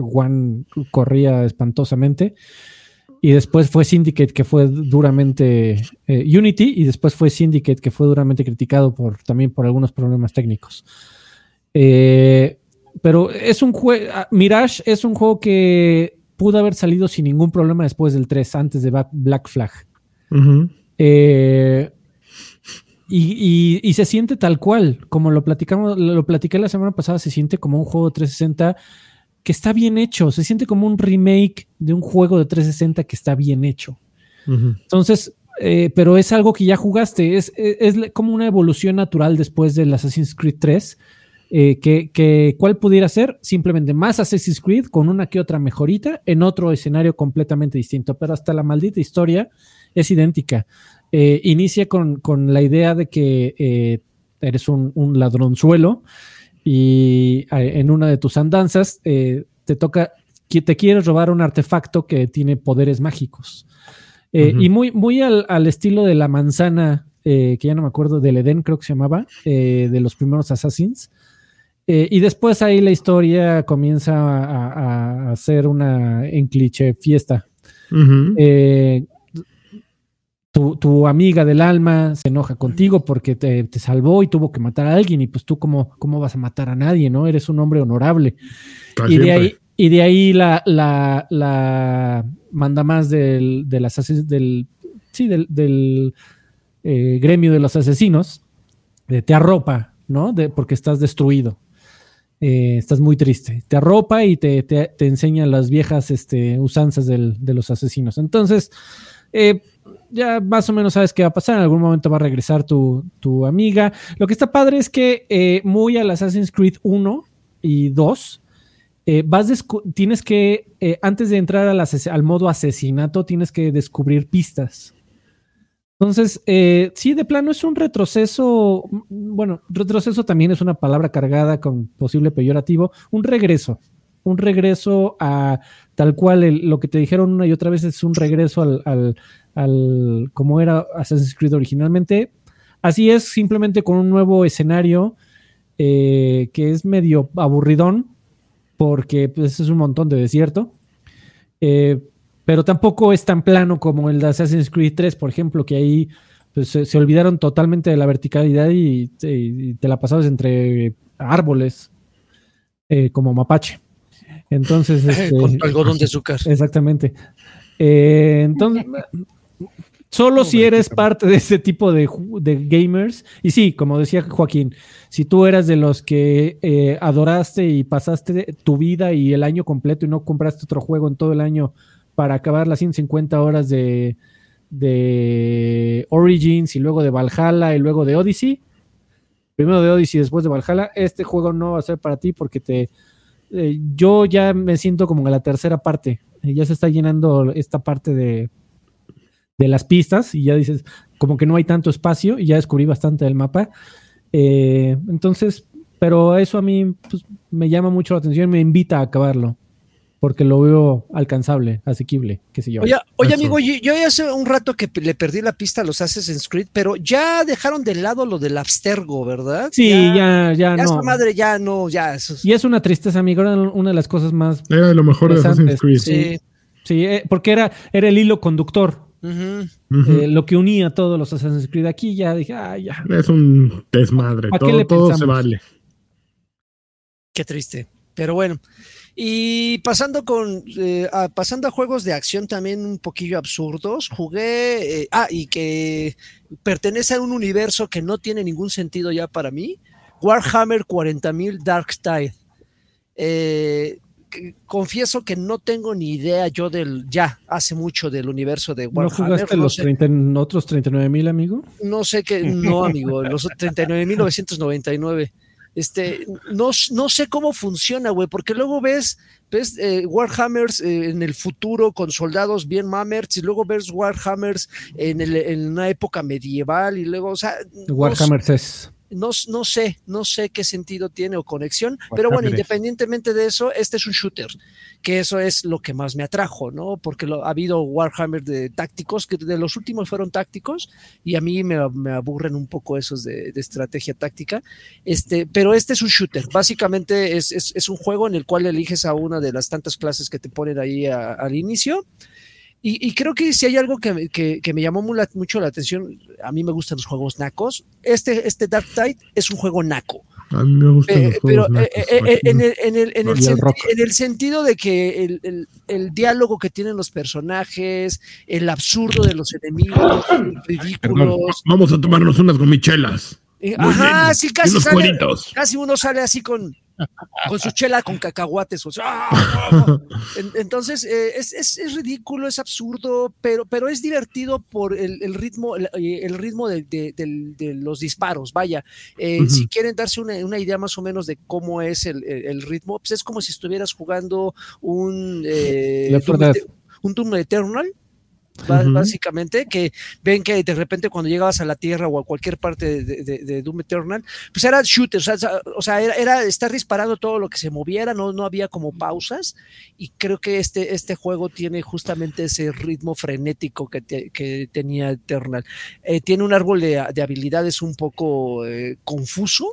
One corría espantosamente. Y después fue Syndicate, que fue duramente eh, Unity, y después fue Syndicate, que fue duramente criticado por, también por algunos problemas técnicos. Eh, pero es un juego, Mirage es un juego que pudo haber salido sin ningún problema después del 3, antes de Black Flag. Eh, y, y- y se siente tal cual, como lo platicamos, lo platiqué la semana pasada, se siente como un juego de 360 que está bien hecho, se siente como un remake de un juego de 360 que está bien hecho. Entonces, eh, pero es algo que ya jugaste, es, es- es como una evolución natural después del Assassin's Creed 3, eh, que, que cuál pudiera ser simplemente más Assassin's Creed con una que otra mejorita en otro escenario completamente distinto, pero hasta la maldita historia es idéntica. Eh, inicia con, con, la idea de que eres un, un, ladronzuelo y eh, en una de tus andanzas te toca, te quieres robar un artefacto que tiene poderes mágicos. Uh -huh. Y muy, muy al, al, estilo de la manzana, que ya no me acuerdo, del Edén creo que se llamaba, de los primeros Assassins. y después ahí la historia comienza a, a, a una en cliché fiesta. Uh -huh tu, tu, amiga del alma se enoja contigo porque te, te, salvó y tuvo que matar a alguien y pues tú cómo, cómo vas a matar a nadie, ¿no? Eres un hombre honorable. y de, ahí, y de ahí la, la, la manda más del, del, del, sí, del, del eh, gremio de los asesinos, eh, te arropa, ¿no? De, porque estás destruido. Eh, estás muy triste. Te arropa y te, te, te enseña las viejas este, usanzas del, de los asesinos. Entonces, eh, ya más o menos sabes qué va a pasar. En algún momento va a regresar tu, tu amiga. Lo que está padre es que eh, muy al Assassin's Creed 1 y 2, eh, vas tienes que, eh, antes de entrar al, modo asesinato, tienes que descubrir pistas. Entonces, sí, de plano es un retroceso. Bueno, retroceso también es una palabra cargada con posible peyorativo. Un regreso. Un regreso a tal cual lo que te dijeron una y otra vez es un regreso al, al como era Assassin's Creed originalmente. Así es, simplemente con un nuevo escenario eh, que es medio aburridón, porque pues, es un montón de desierto. Eh, pero tampoco es tan plano como el de Assassin's Creed 3, por ejemplo, que ahí pues, se, olvidaron totalmente de la verticalidad y, y, te la pasabas entre árboles, eh, como mapache. Entonces, este, con algodón de azúcar. Exactamente. Eh, entonces, Solo si eres parte de ese tipo de, de, gamers. Y sí, como decía Joaquín, si tú eras de los que eh, adoraste y pasaste tu vida y el año completo y no compraste otro juego en todo el año para acabar las 150 horas de, de Origins y luego de Valhalla y luego de Odyssey, primero de Odyssey y después de Valhalla, este juego no va a ser para ti porque te... Eh, yo ya me siento como en la tercera parte. Ya se está llenando esta parte de de las pistas y ya dices, como que no hay tanto espacio y ya descubrí bastante del mapa. Eh, entonces, pero eso a mí pues, me llama mucho la atención, me invita a acabarlo. Porque lo veo alcanzable, asequible, qué sé yo. Oye, oye amigo, yo, yo, ya hace un rato que le perdí la pista a los Assassin's Creed, pero ya dejaron de lado lo del abstergo, ¿verdad? Sí, ya, ya, ya no. Esa madre ya no, ya. Eso es... Y es una tristeza, amigo, era una de las cosas más. Era de lo mejor de Assassin's Creed. Sí, sí eh, porque era, era el hilo conductor. Uh -huh. Uh -huh. Eh, lo que unía a todos los Assassin's Creed aquí, ya dije, ah, ya. Es un desmadre, todo, todo se vale. Qué triste, pero bueno. Y pasando con eh, a, pasando a juegos de acción también un poquillo absurdos, jugué eh, ah y que pertenece a un universo que no tiene ningún sentido ya para mí, Warhammer 40.000 Dark Tide. Eh, confieso que no tengo ni idea yo del, ya hace mucho del universo de Warhammer. ¿No jugaste no los sé, 30, otros 39 mil, amigo? No sé qué, no, amigo, los 39.999. Este, no, no sé cómo funciona, güey, porque luego ves, ves eh, Warhammers eh, en el futuro con soldados bien mammers y luego ves Warhammers en, el, en una época medieval y luego, o sea... Warhammers no, es no, no, sé, no sé qué sentido tiene o conexión, pero bueno, independientemente de eso, este es un shooter, que eso es lo que más me atrajo, ¿no? Porque lo, ha habido Warhammer de tácticos, que de los últimos fueron tácticos, y a mí me, me aburren un poco esos de, de, estrategia táctica, este, pero este es un shooter, básicamente es, es, es, un juego en el cual eliges a una de las tantas clases que te ponen ahí a, al inicio, y, y, creo que si hay algo que, que, que me llamó muy mucho la atención, a mí me gustan los juegos nacos. Este, este Dark Tide es un juego naco. A mí me gustan eh, los juegos pero nacos, eh, en, el, en, el, en, el en, el, sentido de que el, el, el, diálogo que tienen los personajes, el absurdo de los enemigos, ridículos. Vamos a tomarnos unas gomichelas. Eh, ajá, sí, casi, sale, casi uno sale así con con su chela con cacahuates. o sea, ¡ah! En- Entonces, eh, es, es- es ridículo, es absurdo, pero, pero es divertido por el, el ritmo, el, eh, el ritmo de, de- los disparos. Vaya, Eh, si quieren darse una, una idea más o menos de cómo es el, el- ritmo, pues es como si estuvieras jugando un, eh, Left 4 Doom Dead. Ete- un Doom Eternal. Ba- Ujú. Básicamente, que ven que de repente cuando llegabas a la Tierra o a cualquier parte de, de- de Doom Eternal, pues era shooter, o sea, o sea, era, era estar disparando todo lo que se moviera, no, no había como pausas, y creo que este, este juego tiene justamente ese ritmo frenético que, te- que tenía Eternal. Eh, tiene un árbol de, de habilidades un poco eh, confuso,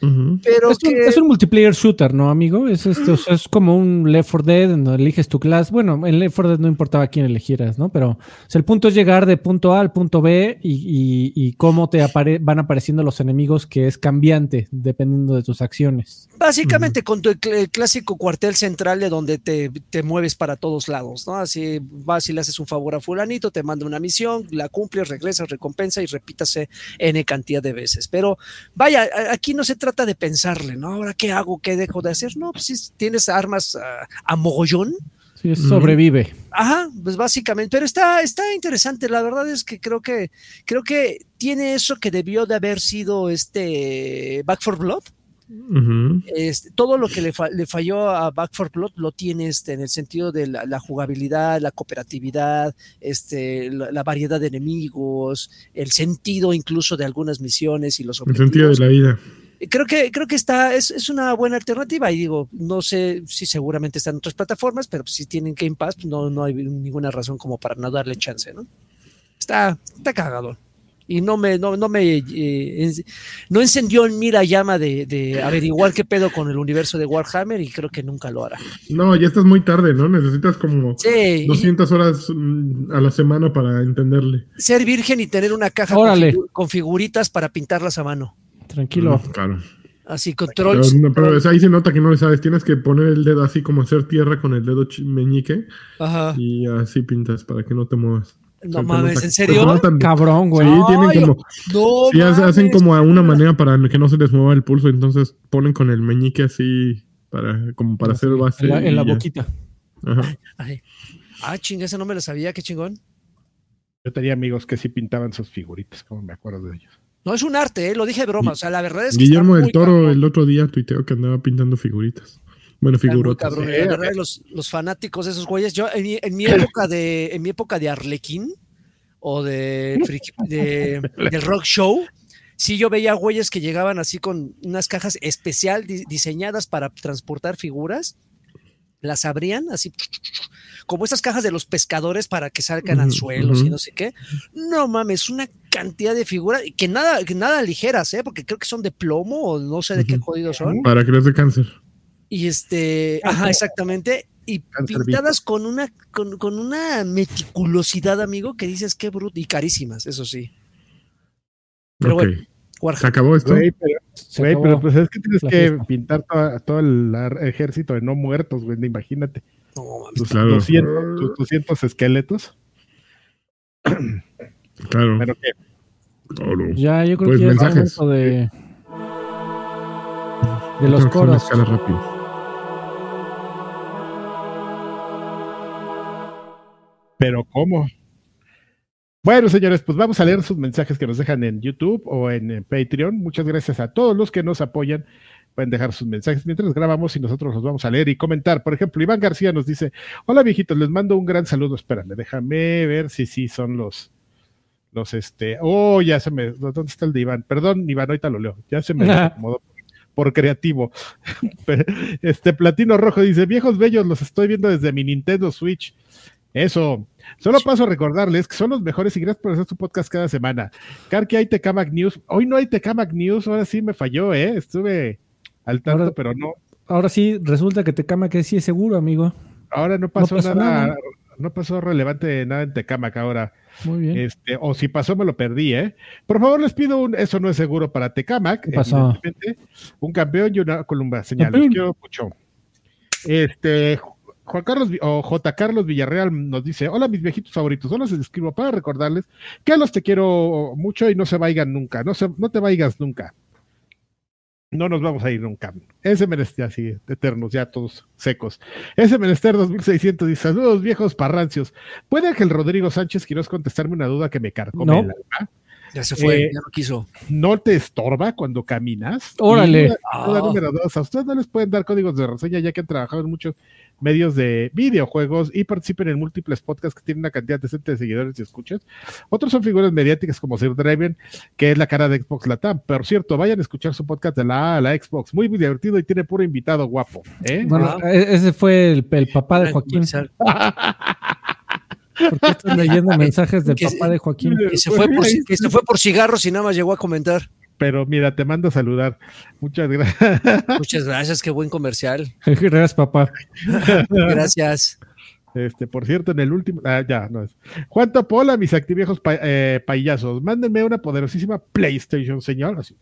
Pero Es un, que... es un multiplayer shooter, ¿no, amigo? Es, este, o sea, es como un Left 4 Dead en donde eliges tu clase. Bueno, en Left 4 Dead no importaba quién elegieras, ¿no? Pero o sea, el punto es llegar de punto A al punto B y, y- y cómo te apare- van apareciendo los enemigos, que es cambiante dependiendo de tus acciones. Básicamente con tu cl- el clásico cuartel central de donde te, te mueves para todos lados, ¿no? Así vas y le haces un favor a fulanito, te manda una misión, la cumples, regresas, recompensa y repítase N cantidad de veces. Pero vaya, a- aquí no se trata de pensarle, ¿no? Ahora, ¿qué hago? ¿Qué dejo de hacer? No, pues si tienes armas ah, a mogollón. Sí, sobrevive. Ajá, pues básicamente, pero está, está interesante. La verdad es que creo que creo que tiene eso que debió de haber sido este Back for Blood. Este, todo lo que le, fa- le falló a Back 4 Blood lo tiene este, en el sentido de la, la jugabilidad, la cooperatividad, este, la, la variedad de enemigos, el sentido incluso de algunas misiones y los El sentido objetivos. de la vida. Creo que, creo que está, es, es una buena alternativa y digo, no sé si seguramente está en otras plataformas, pero si tienen Game Pass, no, no hay ninguna razón como para no darle chance, ¿no? Está, está cagado. Y no me, no, no me, eh, no encendió en mí la llama de, de averiguar qué pedo con el universo de Warhammer y creo que nunca lo hará. No, ya estás muy tarde, ¿no? Necesitas como Sí, y 200 horas mm, a la semana para entenderle. ser virgen y tener una caja con, figu- con figuritas para pintarlas a mano. Tranquilo. Claro. Así, con Pero, trolls. no, pero ahí se nota que no le sabes. Tienes que poner el dedo así como hacer tierra con el dedo meñique Ajá. y así pintas para que no te muevas. No mames, ¿en se serio? Cabrón, güey. Sí, tienen Ay, como, No, sí, hace- hacen como a una manera para que no se les mueva el pulso, entonces ponen con el meñique así para como para hacer base. En la, en la boquita. Ajá. Ay. Ah, chinga, esa no me la sabía, qué chingón. Yo tenía amigos que sí pintaban sus figuritas, como me acuerdo de ellos. No es un arte, ¿eh? lo dije de broma. O sea, la verdad es que. Guillermo está del muy Toro cabrón, el otro día tuiteó que andaba pintando figuritas. Bueno, figurotas. cabrón. La verdad, ver. los, los fanáticos de esos güeyes. Yo, en mi, en mi época de, en mi época de Arlequín o de, friki- de- del rock show, sí yo veía güeyes que llegaban así con unas cajas especial di- diseñadas para transportar figuras. Las abrían así, como esas cajas de los pescadores para que salgan anzuelos y no sé qué. No mames, una cantidad de figuras que nada, que nada ligeras, ¿eh? porque creo que son de plomo o no sé de qué jodidos son. Para que les dé cáncer. Y este, ajá, exactamente. Y Cáncer pintadas con una, con, con una meticulosidad, amigo, que dices qué bruto. Y carísimas, eso sí. Pero ok. bueno, ¿Se acabó esto? Güey, pero, Se güey, acabó. pero pues es que tienes la que fiesta. pintar toda- todo el ejército de no muertos, güey, imagínate. No, mames. Tus Claro. 200, tus 200 esqueletos. Claro. Pero Claro. Ya, yo creo Pues, que ya es mensajes. de. De los coros. Pero ¿cómo? Bueno, señores, pues vamos a leer sus mensajes que nos dejan en YouTube o en, Patreon. Muchas gracias a todos los que nos apoyan. Pueden dejar sus mensajes mientras grabamos y nosotros los vamos a leer y comentar. Por ejemplo, Iván García nos dice: Hola viejitos, les mando un gran saludo. Espérame, déjame ver si sí son los. Los este. Oh, ya se me. ¿Dónde está el de Iván? Perdón, Iván, ahorita lo leo. Ya se me acomodó por creativo. Este Platino Rojo dice: Viejos bellos, los estoy viendo desde mi Nintendo Switch. Eso. Solo paso a recordarles que son los mejores y gracias por hacer su podcast cada semana. Karki, hay Tecamac News. Hoy no hay Tecamac News, ahora sí me falló, ¿eh? Estuve al tanto, Ahora- pero no. Ahora sí, resulta que te cama que sí es seguro, amigo. Ahora no pasó, pasó nada, nada. no pasó relevante nada en Tecamac ahora. Muy bien. Este, o si pasó, me lo perdí, ¿eh? Por favor, les pido un, eso no es seguro para Tecamac. ¿Qué pasó? Un campeón y una columna señal. Los quiero mucho. Este, Juan Carlos o J. Carlos Villarreal nos dice: Hola, mis viejitos favoritos. Solo les escribo para recordarles que a los te quiero mucho y no se vaigan nunca. No, se, no te vayas nunca. No nos vamos a ir nunca. Ese menester, así, eternos, ya todos secos. Ese menester 2600 dice, saludos viejos parrancios. ¿Puede Ángel Rodrigo Sánchez Quiroz contestarme una duda que me carcome No. el alma? Ya se fue, Eh, ya no quiso. ¿No te estorba cuando caminas? Órale. Y duda- duda Ah. número dos, ¿a ustedes no les pueden dar códigos de reseña ya que han trabajado en muchos medios de videojuegos y participan en múltiples podcasts que tienen una cantidad decente de seguidores y escuchas? Otros son figuras mediáticas como Sir Draven, que es la cara de Xbox Latam. Por cierto, vayan a escuchar su podcast de la A a la Xbox. Muy, muy divertido y tiene puro invitado guapo. ¿eh? Bueno, Ah. e- ese fue el, el papá de Joaquín. ¿Por qué estás leyendo mensajes del Que- papá de Joaquín? Que se, fue por, que se fue por cigarros y nada más llegó a comentar. Pero mira, te mando a saludar. Muchas gracias. Muchas gracias, qué buen comercial. Gracias, papá. Gracias. Este, por cierto, en el último, ah, ya, no es. Juan Topola, mis activiejos pa- eh, payazos, mándenme una poderosísima PlayStation, señor. Así.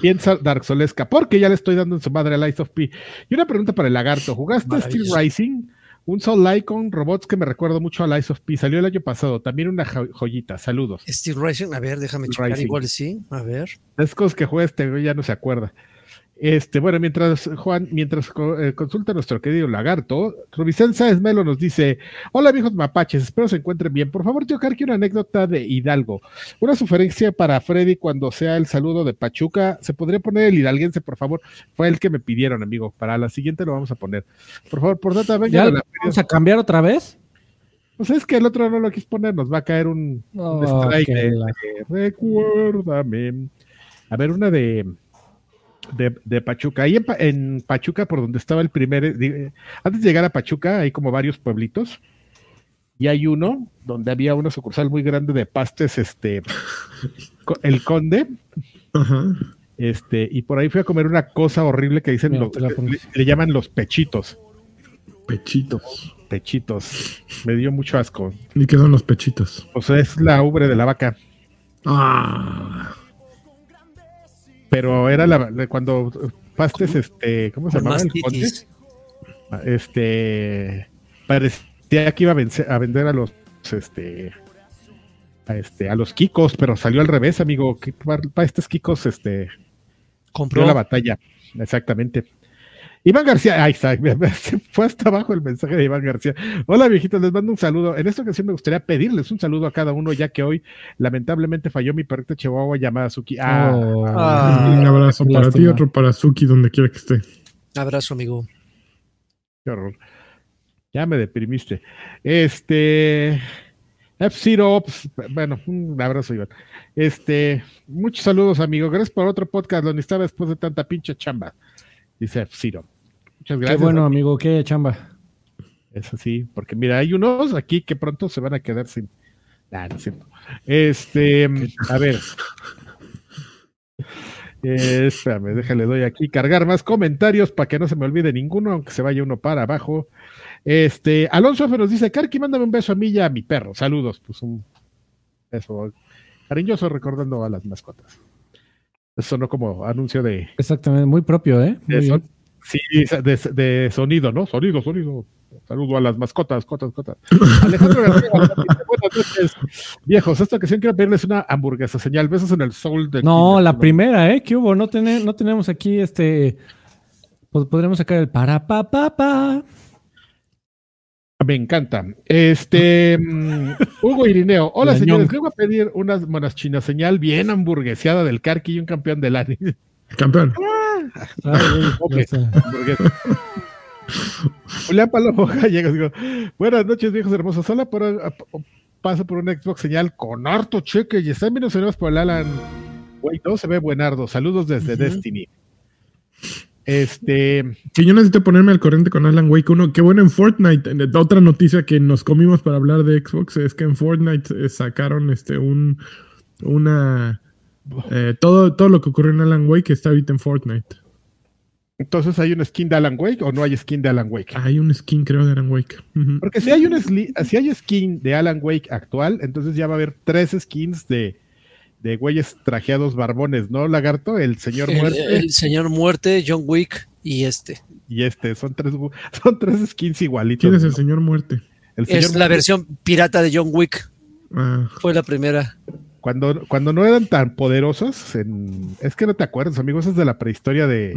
Piensa Dark Solesca, porque ya le estoy dando en su madre a Lies of P. Y una pregunta para el lagarto: ¿Jugaste Steel. Rising? Un Soul Like con robots que me recuerdo mucho a Lies of P. Salió el año pasado, también una jo- joyita. Saludos. Steel Rising, a ver, déjame checar. Rising. Igual sí, a ver. Es cosas que juega este ya no se acuerda. Este, bueno, mientras Juan, mientras eh, consulta a nuestro querido lagarto, Rubicén Sáez Melo nos dice: Hola viejos mapaches, espero se encuentren bien. Por favor, tío Karki, una anécdota de Hidalgo. Una sugerencia para Freddy cuando sea el saludo de Pachuca. ¿Se podría poner el hidalguense, por favor? Fue el que me pidieron, amigo. Para la siguiente lo vamos a poner. Por favor, por data, venga ¿Ya de la vamos a cambiar otra vez? Pues es que el otro no lo quis poner, nos va a caer un, un Oh, strike que de- la- de recuérdame. A ver, una de, de, de Pachuca. Ahí en, Pa- en Pachuca, por donde estaba el primer. eh, Antes de llegar a Pachuca, hay como varios pueblitos. Y hay uno donde había una sucursal muy grande de pastes, este, el Conde, Ajá. este, y por ahí fui a comer una cosa horrible que dicen, Mira, los- le, le llaman los pechitos, Pechitos. pechitos. Me dio mucho asco. ¿Y qué son los pechitos? O sea, es la ubre de la vaca. Ah. Pero era la, la- cuando pastes este cómo se llamaba el conde? este parecía que iba a, vencer- a vender a los este a este a los kikos pero salió al revés amigo. Que pa- pa- estos kikos este Compró. la batalla. Exactamente Iván García, ahí está, se fue hasta abajo el mensaje de Iván García. Hola viejitos, les mando un saludo. En esta ocasión me gustaría pedirles un saludo a cada uno, ya que hoy lamentablemente falló mi perrita chihuahua llamada Suki. Ah, Oh. Ah. Un abrazo para ti, lástima. otro para Suki, donde quiera que esté. Abrazo, amigo. Qué horror. Ya me deprimiste. Este. F-Zero, pues, bueno, un abrazo, Iván. Este, muchos saludos, amigo. Gracias por otro podcast. Lo necesitaba después de tanta pinche chamba. Dice F-Zero. Muchas Qué gracias. bueno, amigo, qué chamba. Es así, porque mira, hay unos aquí que pronto se van a quedar sin. Ah, no es cierto. Este, a ver. Eh, espérame, déjale, doy aquí cargar más comentarios para que no se me olvide ninguno, aunque se vaya uno para abajo. Este, Alonso F nos dice, Karki, mándame un beso a mí y a mi perro. Saludos, pues un beso cariñoso recordando a las mascotas. Eso no como anuncio de, Exactamente, muy propio, ¿eh? Muy sí, de, de sonido, ¿no? Sonido, sonido. Saludo a las mascotas, cotas, cotas. Alejandro García, buenas noches. Viejos, esta ocasión quiero pedirles una hamburguesa señal. Besos en el sol de No, la primera, ¿eh? ¿Qué hubo? No, tene- no tenemos aquí este. Pues podremos sacar el para pa pa pa. Me encanta. Este mm, Hugo Irineo. Hola, La señores. Vengo a pedir unas monas chinas señal bien hamburgueseada del Carqui y un campeón del ANI. Campeón. Hamburguesa. Julián Palomo Gallegos, digo, buenas noches, viejos hermosos. Hola, por, a- paso por un Xbox señal con harto cheque y están bien observados por el Alan. Güey, todo se ve buenardo. Saludos desde. Destiny. Este, Que yo necesito ponerme al corriente con Alan Wake 1. Qué bueno en Fortnite. Otra noticia que nos comimos para hablar de Xbox es que en Fortnite eh, sacaron este un una eh, todo, todo lo que ocurrió en Alan Wake está ahorita en Fortnite. Entonces, ¿hay un skin de Alan Wake o no hay skin de Alan Wake? Hay un skin, creo, de Alan Wake. Porque si hay un si hay skin de Alan Wake actual, entonces ya va a haber tres skins de, de güeyes trajeados barbones, ¿no, Lagarto? El señor El, muerte el señor muerte, John Wick y este. y este, son tres, son tres skins igualitos. ¿Quién es el ¿no? señor muerte? El señor Es la versión pirata de John Wick. Ah, Fue la primera. Cuando, cuando no eran tan poderosos, en, es que no te acuerdas, amigos, es de la prehistoria de.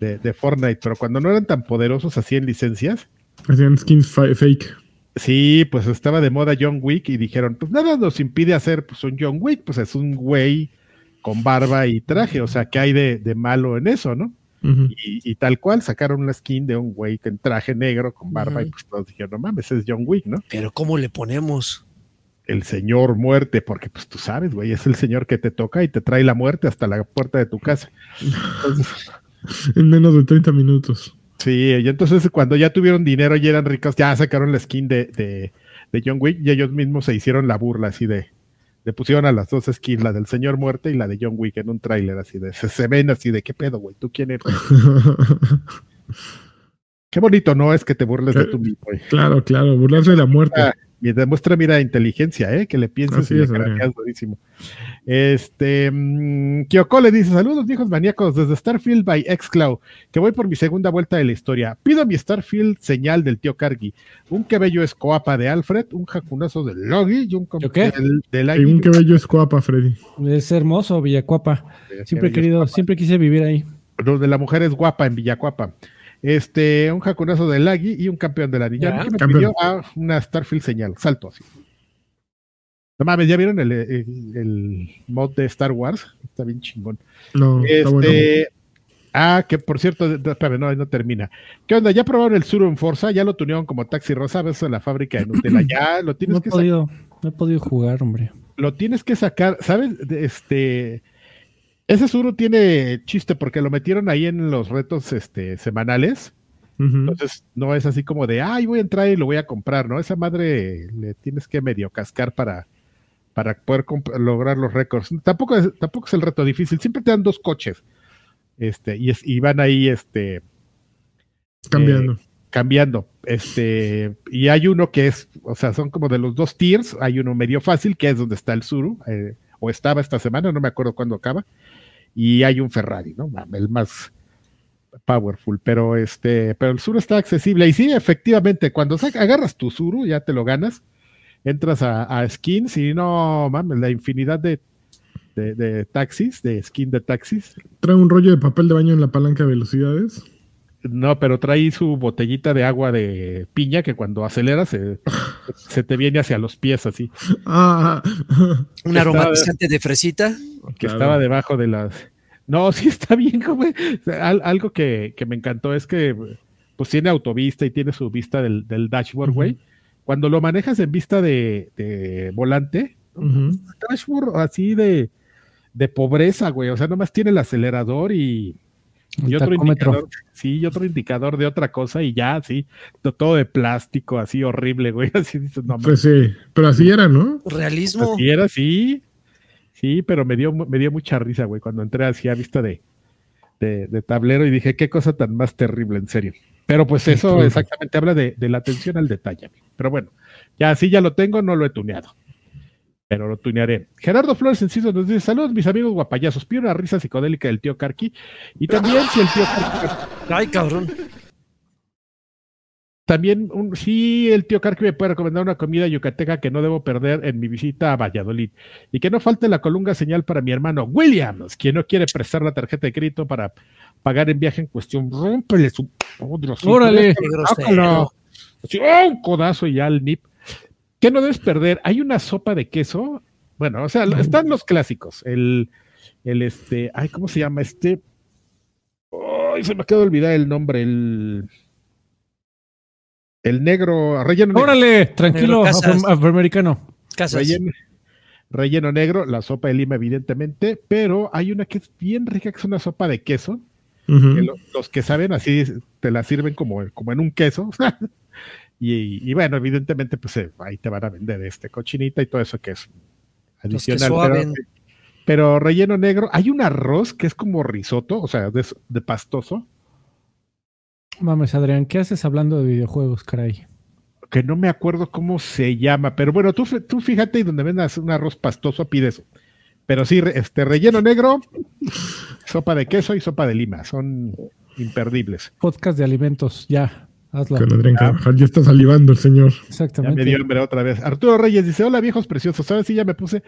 De, de Fortnite, pero cuando no eran tan poderosos así en licencias, Hacían skins fa- fake. sí, pues estaba de moda John Wick y dijeron, pues nada nos impide hacer pues, un John Wick, pues es un güey con barba y traje, o sea, ¿qué hay de, de malo en eso, no? Y, y tal cual sacaron una skin de un güey en traje negro con barba y pues todos dijeron, no mames, es John Wick, ¿no? Pero ¿cómo le ponemos? El señor muerte, porque pues tú sabes, güey, es el señor que te toca y te trae la muerte hasta la puerta de tu casa. Entonces, En menos de 30 minutos. sí, y entonces cuando ya tuvieron dinero y eran ricos, ya sacaron la skin de, de, de John Wick y ellos mismos se hicieron la burla así de, le pusieron a las dos skins, la del señor muerte y la de John Wick en un tráiler así de, se, se ven así de, ¿qué pedo, güey? ¿Tú quién eres? Qué bonito, ¿no? Es que te burles de tu mismo, güey. claro, claro. Burlarse de la muerte. Y demuestra, mira, inteligencia, ¿eh? Que le piensas Así y le es, craneas durísimo. Este, mm, Kyoko le dice, saludos viejos maníacos desde Starfield by Xcloud, que voy por mi segunda vuelta de la historia. Pido mi Starfield señal del tío Kargi, un cabello escoapa de Alfred, un jacunazo del Logi y un com- ¿Yo qué? del, del Hay un que bello es guapa, Freddy. Es hermoso, Villacuapa. Siempre he querido, siempre quise vivir ahí. Lo de la mujer es guapa en Villacuapa. Este, un jacunazo del Lagui y un campeón de la Ya, niña. me campeón. pidió a una Starfield señal, salto así. No mames, ¿ya vieron el, el- el mod de Star Wars? Está bien chingón. No, está bueno. Este, ah, que por cierto, de- de- espérame, no, no termina. ¿Qué onda? ¿Ya probaron el Suro en Forza? ¿Ya lo tunearon como Taxi Rosa? ¿Ves en la fábrica de Nutella? Ya lo No tienes he que sacar podido, no he podido jugar, hombre. lo tienes que sacar, ¿sabes? De- Este, ese Suru tiene chiste porque lo metieron ahí en los retos este, semanales. Entonces, no es así como de, ay, voy a entrar y lo voy a comprar, ¿no? Esa madre le tienes que medio cascar para, para poder lograr los récords. Tampoco es, tampoco es el reto difícil, siempre te dan dos coches. Este, y, es, y van ahí, este, Cambiando. cambiando. Este, y hay uno que es, o sea, son como de los dos tiers. Hay uno medio fácil, que es donde está el Suru, eh, o estaba esta semana, no me acuerdo cuándo acaba. Y hay un Ferrari, ¿no? El más powerful, pero este, pero el Suru está accesible. Y sí, efectivamente, cuando agarras tu Suru, ya te lo ganas, entras a, a skins y no mames, la infinidad de, de, de taxis, de skin de taxis. Trae un rollo de papel de baño en la palanca de velocidades. No, pero trae su botellita de agua de piña que cuando aceleras se, se te viene hacia los pies así, Ah, Un aromatizante de fresita. que Claro. estaba debajo de las... No, sí está bien, güey. O sea, al- algo que, que me encantó es que pues tiene autovista y tiene su vista del, del dashboard, güey. Cuando lo manejas en vista de, de volante, ujú. dashboard así de, de pobreza, güey. O sea, nomás tiene el acelerador y, y otro indicador, sí, y otro indicador de otra cosa y ya, sí, to- todo de plástico, así horrible, güey, así dices, no, Pues sí, pero así era, ¿no? Realismo. así era, sí, sí, pero me dio, me dio mucha risa, güey, cuando entré así a vista de, de, de tablero y dije, qué cosa tan más terrible, en serio. Pero pues eso Sí. exactamente habla de, de la atención al detalle, amigo. pero bueno, ya sí, ya lo tengo, no lo he tuneado. Pero lo tunearé. Gerardo Flores Enciso nos dice: Saludos, mis amigos guapayazos. Pido una risa psicodélica del tío Karki. Y también, si el tío Karki Ay, cabrón. También, un, sí, el tío Karki me puede recomendar una comida yucateca que no debo perder en mi visita a Valladolid. Y que no falte la colunga señal para mi hermano Williams, quien no quiere prestar la tarjeta de crédito para pagar en viaje en cuestión. Rómpele su. Sí, Órale. ¡oh! un codazo y ya al nip. ¿Qué no debes perder? Hay una sopa de queso. Bueno, o sea, están los clásicos. El, el este, ay, ¿cómo se llama este? Ay, se me acaba de olvidar el nombre. El, el negro, relleno negro. Órale, tranquilo, Negro Casas. afro- afroamericano. Casas. Relleno, relleno negro, la sopa de lima, evidentemente, pero hay una que es bien rica, que es una sopa de queso. Ujú. que lo- los que saben así te la sirven como, como en un queso. y, y bueno, evidentemente, pues eh, ahí te van a vender este cochinita y todo eso que es adicional. Pero, pero relleno negro, hay un arroz que es como risotto, o sea, de, de pastoso, Mames, Adrián, ¿qué haces hablando de videojuegos, caray? que no me acuerdo cómo se llama, pero bueno, tú, tú fíjate y donde vendas un arroz pastoso, pide eso. Pero sí, este relleno negro, sopa de queso y sopa de lima, son imperdibles. Podcast de alimentos, ya. Hazlo. Con Adrián Carvajal. Ya está salivando el señor. Ya Exactamente. me dio hambre otra vez. Arturo Reyes dice: Hola viejos preciosos. ¿Sabes si ya me puse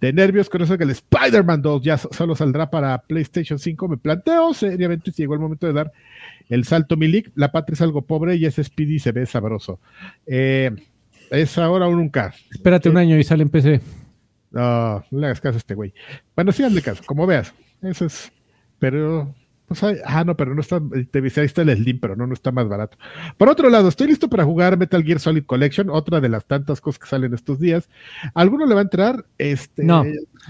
de nervios con eso que el Spider-Man 2 ya so- solo saldrá para PlayStation 5? Me planteo seriamente si llegó el momento de dar el salto Milik. La patria es algo pobre y ese Speedy se ve sabroso. Eh, es ahora o nunca. Espérate un año y sale en PC. No, no le hagas caso a este güey. Bueno, sí, hazle caso, como veas. Eso es. Pero. Pues, hay- ah, no, pero no está. Te dice, ahí está el Slim, pero no, no está más barato. Por otro lado, estoy listo para jugar Metal Gear Solid Collection, otra de las tantas cosas que salen estos días. ¿Alguno le va a entrar? Este, No.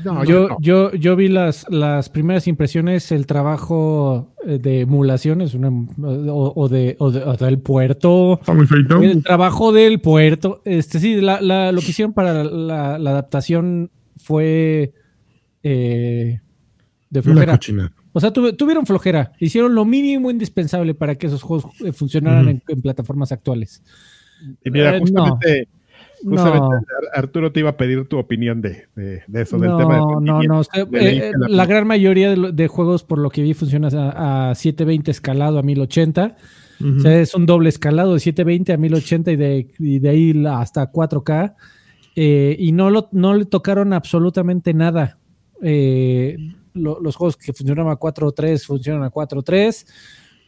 no, yo, no. yo, yo vi las, las primeras impresiones, el trabajo eh, de emulaciones, una, o, o de, o, de- o del puerto. Está muy feito. El trabajo del puerto. Este sí, la, la- lo que hicieron para la, la adaptación fue eh, de Una flojera. cochina. O sea, tuve- tuvieron flojera. Hicieron lo mínimo indispensable para que esos juegos eh, funcionaran en, en plataformas actuales. Y mira, Eh, justamente, No, justamente Ar- Arturo te iba a pedir tu opinión de, de- de eso, del no, tema de no, no. Leíste eh, la- la gran mayoría de, juegos, por lo que vi, funciona a, a 720 escalado a 1080. Ujú. O sea, es un doble escalado de 720 a 1080 y de, y de ahí hasta 4K. Eh, y no, lo, no le tocaron absolutamente nada. Eh, lo- los juegos que funcionaban a 4.3 funcionan a 4.3.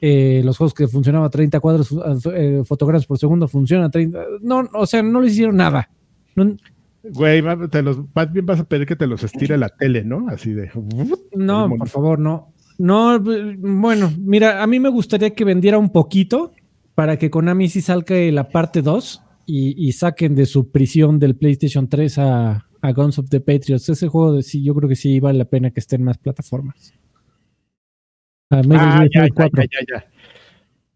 Eh, los juegos que funcionaban a 30 cuadros eh, fotogramas por segundo funcionan a 30. No, o sea, no le hicieron nada. No, Güey, te los, más bien vas a pedir que te los estire la tele, ¿no? Así de. No, por favor, no. No, bueno, mira, a mí me gustaría que vendiera un poquito para que Konami sí salga la parte 2 y, y saquen de su prisión del PlayStation 3 a, a Guns of the Patriots. Ese juego de sí, yo creo que sí vale la pena que esté en más plataformas. A Ah, ya, ya, 4. ya, ya.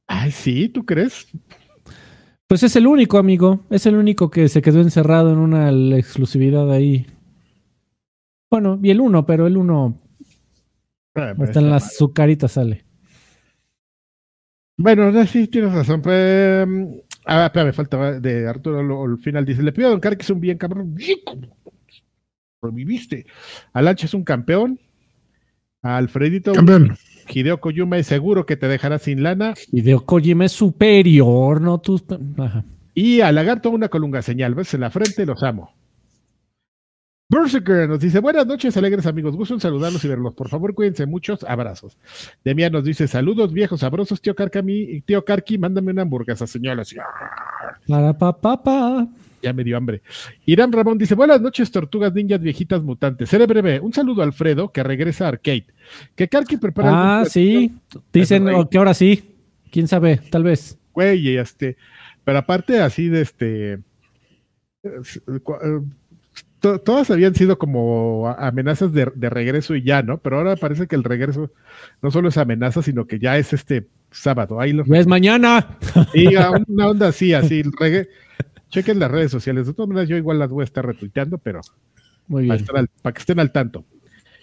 Ay, sí, ¿tú crees? Pues es el único, amigo. Es el único que se quedó encerrado en una exclusividad ahí. Bueno, y el uno, pero el uno Ah, pues, hasta en está las su carita sale. Bueno, no, sí, tienes razón. Pues, mm, ah, espera, me falta de Arturo al final. Dice, le pido a Don Car que es un bien cabrón. Reviviste. Alanche es un campeón. A Alfredito Campeón. Hideo Koyuma es seguro que te dejará sin lana. Hideo Kojima es superior, no tus. Ajá. Y a Lagarto una colunga señal. ¿Ves? En la frente los amo. Berserker nos dice, buenas noches, alegres amigos. Gusto en saludarlos y verlos. Por favor, cuídense muchos. Abrazos. Demian nos dice, saludos viejos sabrosos, tío Carcami, tío Carqui, mándame una hamburguesa, señora. Para pa, pa, pa. Ya me dio hambre. Irán Ramón dice: Buenas noches, tortugas ninjas viejitas mutantes. Seré breve. Un saludo a Alfredo, que regresa a Arcade. Que Karki prepara. Ah, sí. Dicen Rey. que ahora sí. Quién sabe, tal vez. Güey, y este. Pero aparte, así de este. to- Todas habían sido como amenazas de, de regreso y ya, ¿no? Pero ahora parece que el regreso no solo es amenaza, sino que ya es este sábado. Ahí lo es mañana. Y una onda así, así. regre- Chequen las redes sociales. De todas maneras, yo igual las voy a estar retuiteando, pero Muy para, bien. al- para que estén al tanto.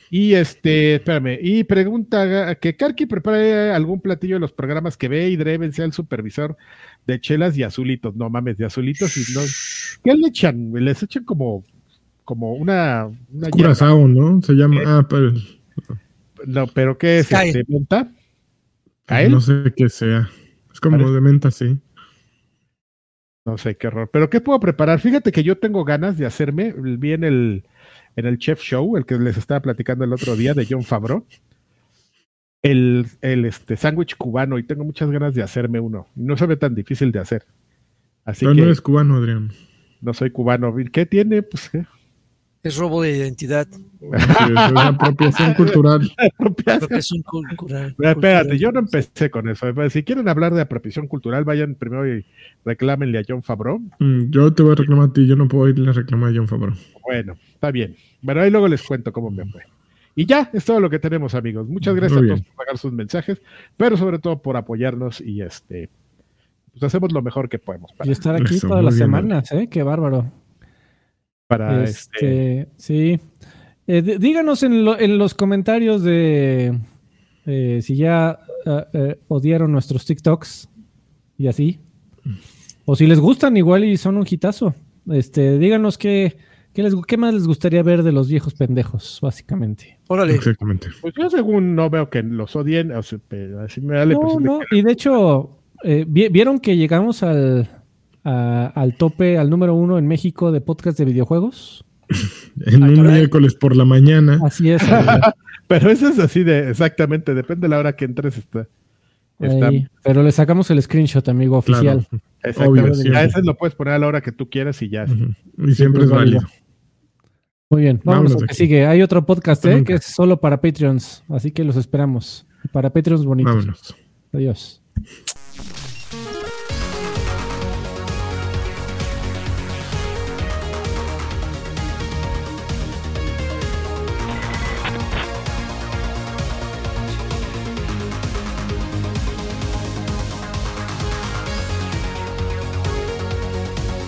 Y este, espérame, y pregunta que Karki prepare algún platillo de los programas que ve y Dreven sea el supervisor de chelas y azulitos. No mames, de azulitos y no. ¿Qué le echan? Les echan como, como una, una. Curazao, ¿no? Se llama. Ah, pero No, pero ¿qué es? Este, ¿Menta? ¿Cael? no sé qué sea. Es como Parece- de menta, sí. No sé qué horror. Pero ¿qué puedo preparar? Fíjate que yo tengo ganas de hacerme, vi en el, en el Chef Show, el que les estaba platicando el otro día de John Favreau, el, el este, sándwich cubano y tengo muchas ganas de hacerme uno. No se ve tan difícil de hacer. Así Pero que no eres cubano, Adrián. no soy cubano. ¿Qué tiene? Pues ¿qué? Es robo de identidad. Sí, es una apropiación cultural. Apropiación cultural. Pero Espérate, cultural. yo no empecé con eso. Si quieren hablar de apropiación cultural, vayan primero y reclámenle a John Favreau. Mm, Yo te voy a reclamar a ti, yo no puedo irle a reclamar a John Favreau. Bueno, está bien. Bueno, ahí luego les cuento cómo me fue. Y ya, es todo lo que tenemos, amigos. Muchas gracias a todos por pagar sus mensajes, pero sobre todo por apoyarnos y este, pues hacemos lo mejor que podemos para, Y estar aquí Eso, todas las bien, semanas, ¿eh? Qué bárbaro. Para este, Este, sí. Eh, díganos en, lo- en los comentarios de eh, si ya eh, eh, odiaron nuestros TikToks y así. O si les gustan igual y son un hitazo. Este, díganos qué, qué, les, qué más les gustaría ver de los viejos pendejos, básicamente. Órale. Exactamente. pues yo según no veo que los odien, o sea, pero así me da la No, no, que- y de hecho, eh, vi- ¿vieron que llegamos al, a- al tope, al número uno en México de podcast de videojuegos? En Ah, un caray. miércoles por la mañana. Así es. Pero eso es así de, exactamente, depende de la hora que entres. Está, está-. Pero le sacamos el screenshot, amigo oficial. Claro. exactamente. obvio, ya siempre. ese lo puedes poner a la hora que tú quieras y ya. Y siempre es válido. Muy bien, vámonos Vámonos de que sigue. Hay otro podcast eh, que es solo para Patreons, así que los esperamos. Para Patreons bonitos. Vámonos. Adiós.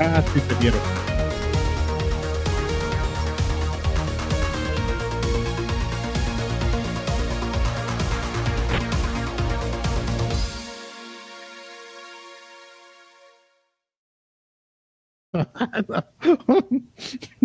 Ah, sí, te.